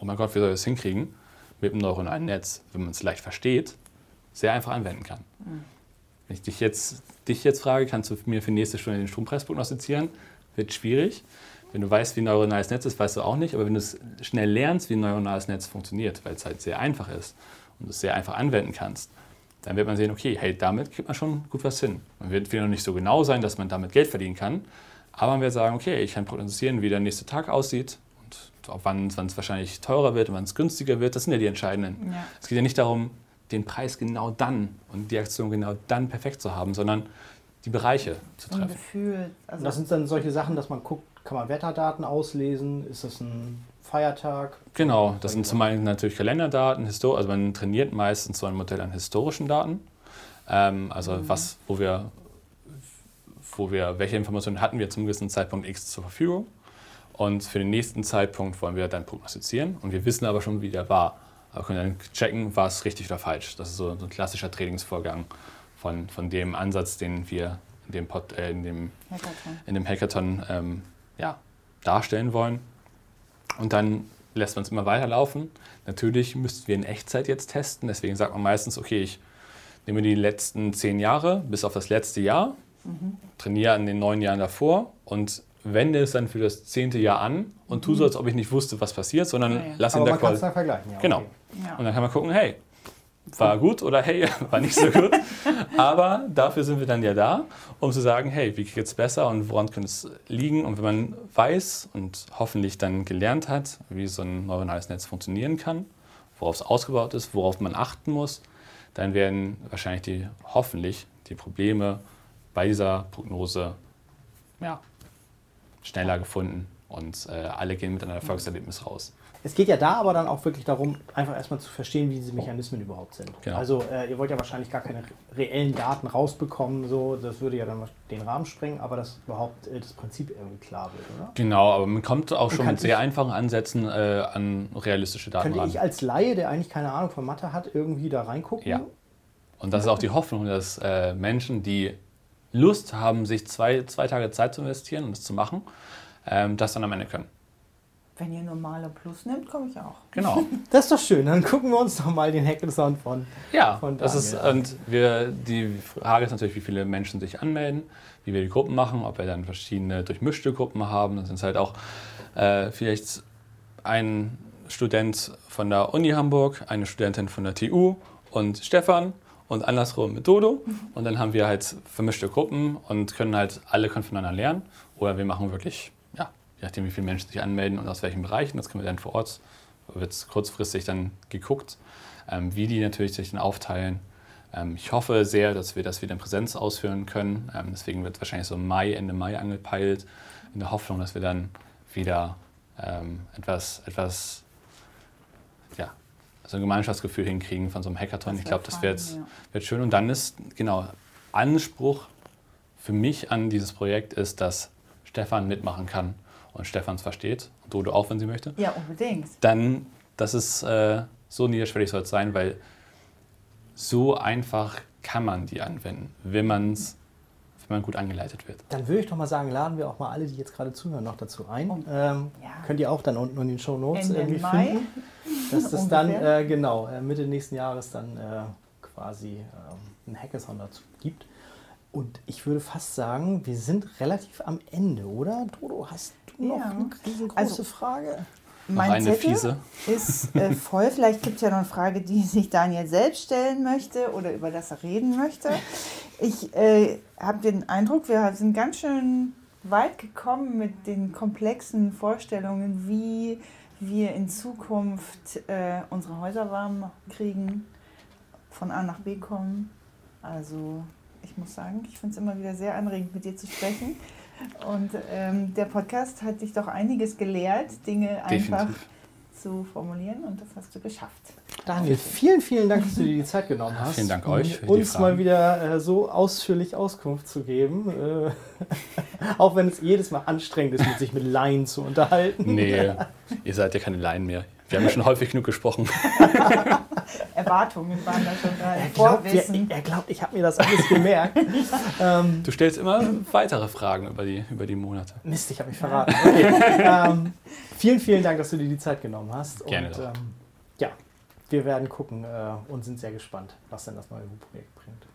oh mein Gott, wie soll ich das hinkriegen, mit einem neuronalen Netz, wenn man es leicht versteht, sehr einfach anwenden kann. Mhm. Wenn ich dich jetzt, dich jetzt frage, kannst du mir für nächste Stunde den Strompreis prognostizieren? Wird schwierig. Wenn du weißt, wie ein neuronales Netz ist, weißt du auch nicht. Aber wenn du es schnell lernst, wie ein neuronales Netz funktioniert, weil es halt sehr einfach ist und du es sehr einfach anwenden kannst, dann wird man sehen, okay, hey, damit kriegt man schon gut was hin. Man wird wieder noch nicht so genau sein, dass man damit Geld verdienen kann, aber man wird sagen, okay, ich kann prognostizieren, wie der nächste Tag aussieht und wann es wahrscheinlich teurer wird und wann es günstiger wird. Das sind ja die entscheidenden. Ja. Es geht ja nicht darum, den Preis genau dann und die Aktion genau dann perfekt zu haben, sondern die Bereiche zu treffen.
Gefühl.
Also das sind dann solche Sachen, dass man guckt, kann man Wetterdaten auslesen? Ist das ein Feiertag?
Genau, das sind zum einen natürlich Kalenderdaten, also man trainiert meistens so ein Modell an historischen Daten. Ähm, also mhm. was, wo wir, wo wir, welche Informationen hatten wir zum gewissen Zeitpunkt X zur Verfügung. Und für den nächsten Zeitpunkt wollen wir dann prognostizieren. Und wir wissen aber schon, wie der war. Können dann checken, war es richtig oder falsch. Das ist so ein klassischer Trainingsvorgang von, von dem Ansatz, den wir in dem, Pod, äh, in dem Hackathon, in dem Hackathon ähm, ja, darstellen wollen. Und dann lässt man es immer weiterlaufen. Natürlich müssten wir in Echtzeit jetzt testen. Deswegen sagt man meistens, okay, ich nehme die letzten zehn Jahre bis auf das letzte Jahr, mhm. trainiere an den neun Jahren davor und wende es dann für das zehnte Jahr an und tue so, als ob ich nicht wusste, was passiert, sondern ja, ja.
lass ihn
Aber
da quasi. vergleichen.
Ja, genau.
Okay.
Und dann kann man gucken, hey, war gut oder hey, (laughs) war nicht so gut. Aber dafür sind wir dann ja da, um zu sagen, hey, wie geht es besser und woran könnte es liegen? Und wenn man weiß und hoffentlich dann gelernt hat, wie so ein neuronales Netz funktionieren kann, worauf es ausgebaut ist, worauf man achten muss, dann werden wahrscheinlich die, hoffentlich die Probleme bei dieser Prognose ja, schneller gefunden und äh, alle gehen mit einem Erfolgserlebnis raus.
Es geht ja da aber dann auch wirklich darum, einfach erstmal zu verstehen, wie diese Mechanismen überhaupt sind.
Genau.
Also äh, ihr wollt ja wahrscheinlich gar keine reellen Daten rausbekommen, so das würde ja dann den Rahmen sprengen, aber dass überhaupt äh, das Prinzip irgendwie klar wird, oder?
Genau, aber man kommt auch schon mit sehr
ich-
einfachen Ansätzen äh, an realistische Daten
Könnte
ran.
ich als Laie, der eigentlich keine Ahnung von Mathe hat, irgendwie da reingucken?
Ja. Und das ist auch die Hoffnung, dass äh, Menschen, die Lust haben, sich zwei, zwei Tage Zeit zu investieren und das zu machen, ähm, das dann am Ende können.
Wenn ihr normale Plus nimmt, komme ich auch.
Genau. (laughs)
Das ist doch schön, dann gucken wir uns doch mal den Hackathon von.
Ja,
Von
das ist, und wir, die Frage ist natürlich, wie viele Menschen sich anmelden, wie wir die Gruppen machen, ob wir dann verschiedene durchmischte Gruppen haben. Dann sind es halt auch äh, vielleicht ein Student von der Uni Hamburg, eine Studentin von der TU und Stefan und andersrum mit Dodo. Und dann haben wir halt vermischte Gruppen und können halt alle können voneinander lernen. Oder wir machen wirklich, je nachdem, wie viele Menschen sich anmelden und aus welchen Bereichen, das können wir dann vor Ort, wird kurzfristig dann geguckt, ähm, wie die natürlich sich dann aufteilen. Ähm, ich hoffe sehr, dass wir das wieder in Präsenz ausführen können. Ähm, deswegen wird wahrscheinlich so Mai, Ende Mai angepeilt, in der Hoffnung, dass wir dann wieder etwas, etwas, ja, so ein Gemeinschaftsgefühl hinkriegen von so einem Hackathon.
Das
ich glaube, das wird,
ja.
wird schön. Und dann ist, genau, Anspruch für mich an dieses Projekt ist, dass Stefan mitmachen kann und Stefan es versteht und Dodo auch, wenn sie möchte
Ja, unbedingt.
dann, das ist äh, so niederschwellig soll es sein, weil so einfach kann man die anwenden, wenn, man's, wenn man gut angeleitet wird.
Dann würde ich doch mal sagen, laden wir auch mal alle, die jetzt gerade zuhören, noch dazu ein. Ähm,
Ja.
Könnt ihr auch dann unten in den Show Notes
Ende
irgendwie
Mai.
finden, dass das (laughs) dann äh, genau äh, Mitte nächsten Jahres dann äh, quasi ähm, ein Hackathon dazu gibt. Und ich würde fast sagen, wir sind relativ am Ende, oder? Dodo, hast du noch
Ja.
eine riesengroße
Also-
Frage?
Mein
eine
Zettel
fiese.
ist äh, (laughs) voll. Vielleicht gibt es ja noch eine Frage, die sich Daniel selbst stellen möchte oder über das er reden möchte. Ich äh, habe den Eindruck, wir sind ganz schön weit gekommen mit den komplexen Vorstellungen, wie wir in Zukunft äh, unsere Häuser warm kriegen, von A nach B kommen. Also ich muss sagen, ich finde es immer wieder sehr anregend, mit dir zu sprechen. Und ähm, der Podcast hat dich doch einiges gelehrt, Dinge einfach
Definitiv.
zu formulieren und das hast du geschafft.
Daniel, vielen, vielen Dank, dass du dir die Zeit genommen hast.
Vielen Dank
um
euch für die
uns mal wieder äh, so ausführlich Auskunft zu geben. Äh, (laughs) auch wenn es jedes Mal anstrengend ist, mit sich mit Laien zu unterhalten.
Nee, (laughs) ihr seid ja keine Laien mehr. Wir haben ja schon häufig genug gesprochen. (laughs)
Erwartungen waren da schon da.
Er glaubt, ja,
Vorwissen.
er glaubt, ich habe mir das alles gemerkt. (laughs) ähm,
Du stellst immer weitere Fragen über die, über die Monate.
Mist, ich habe mich verraten. Okay. (laughs) ähm, vielen, vielen Dank, dass du dir die Zeit genommen hast.
Gerne
Und
doch.
ähm, ja, wir werden gucken äh, und sind sehr gespannt, was denn das neue Projekt bringt.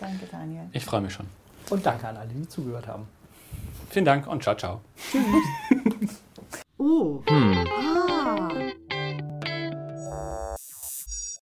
Danke, Daniel.
Ich freue mich schon.
Und danke an alle, die zugehört haben.
Vielen Dank und ciao, ciao.
Oh. Hmm. Ah.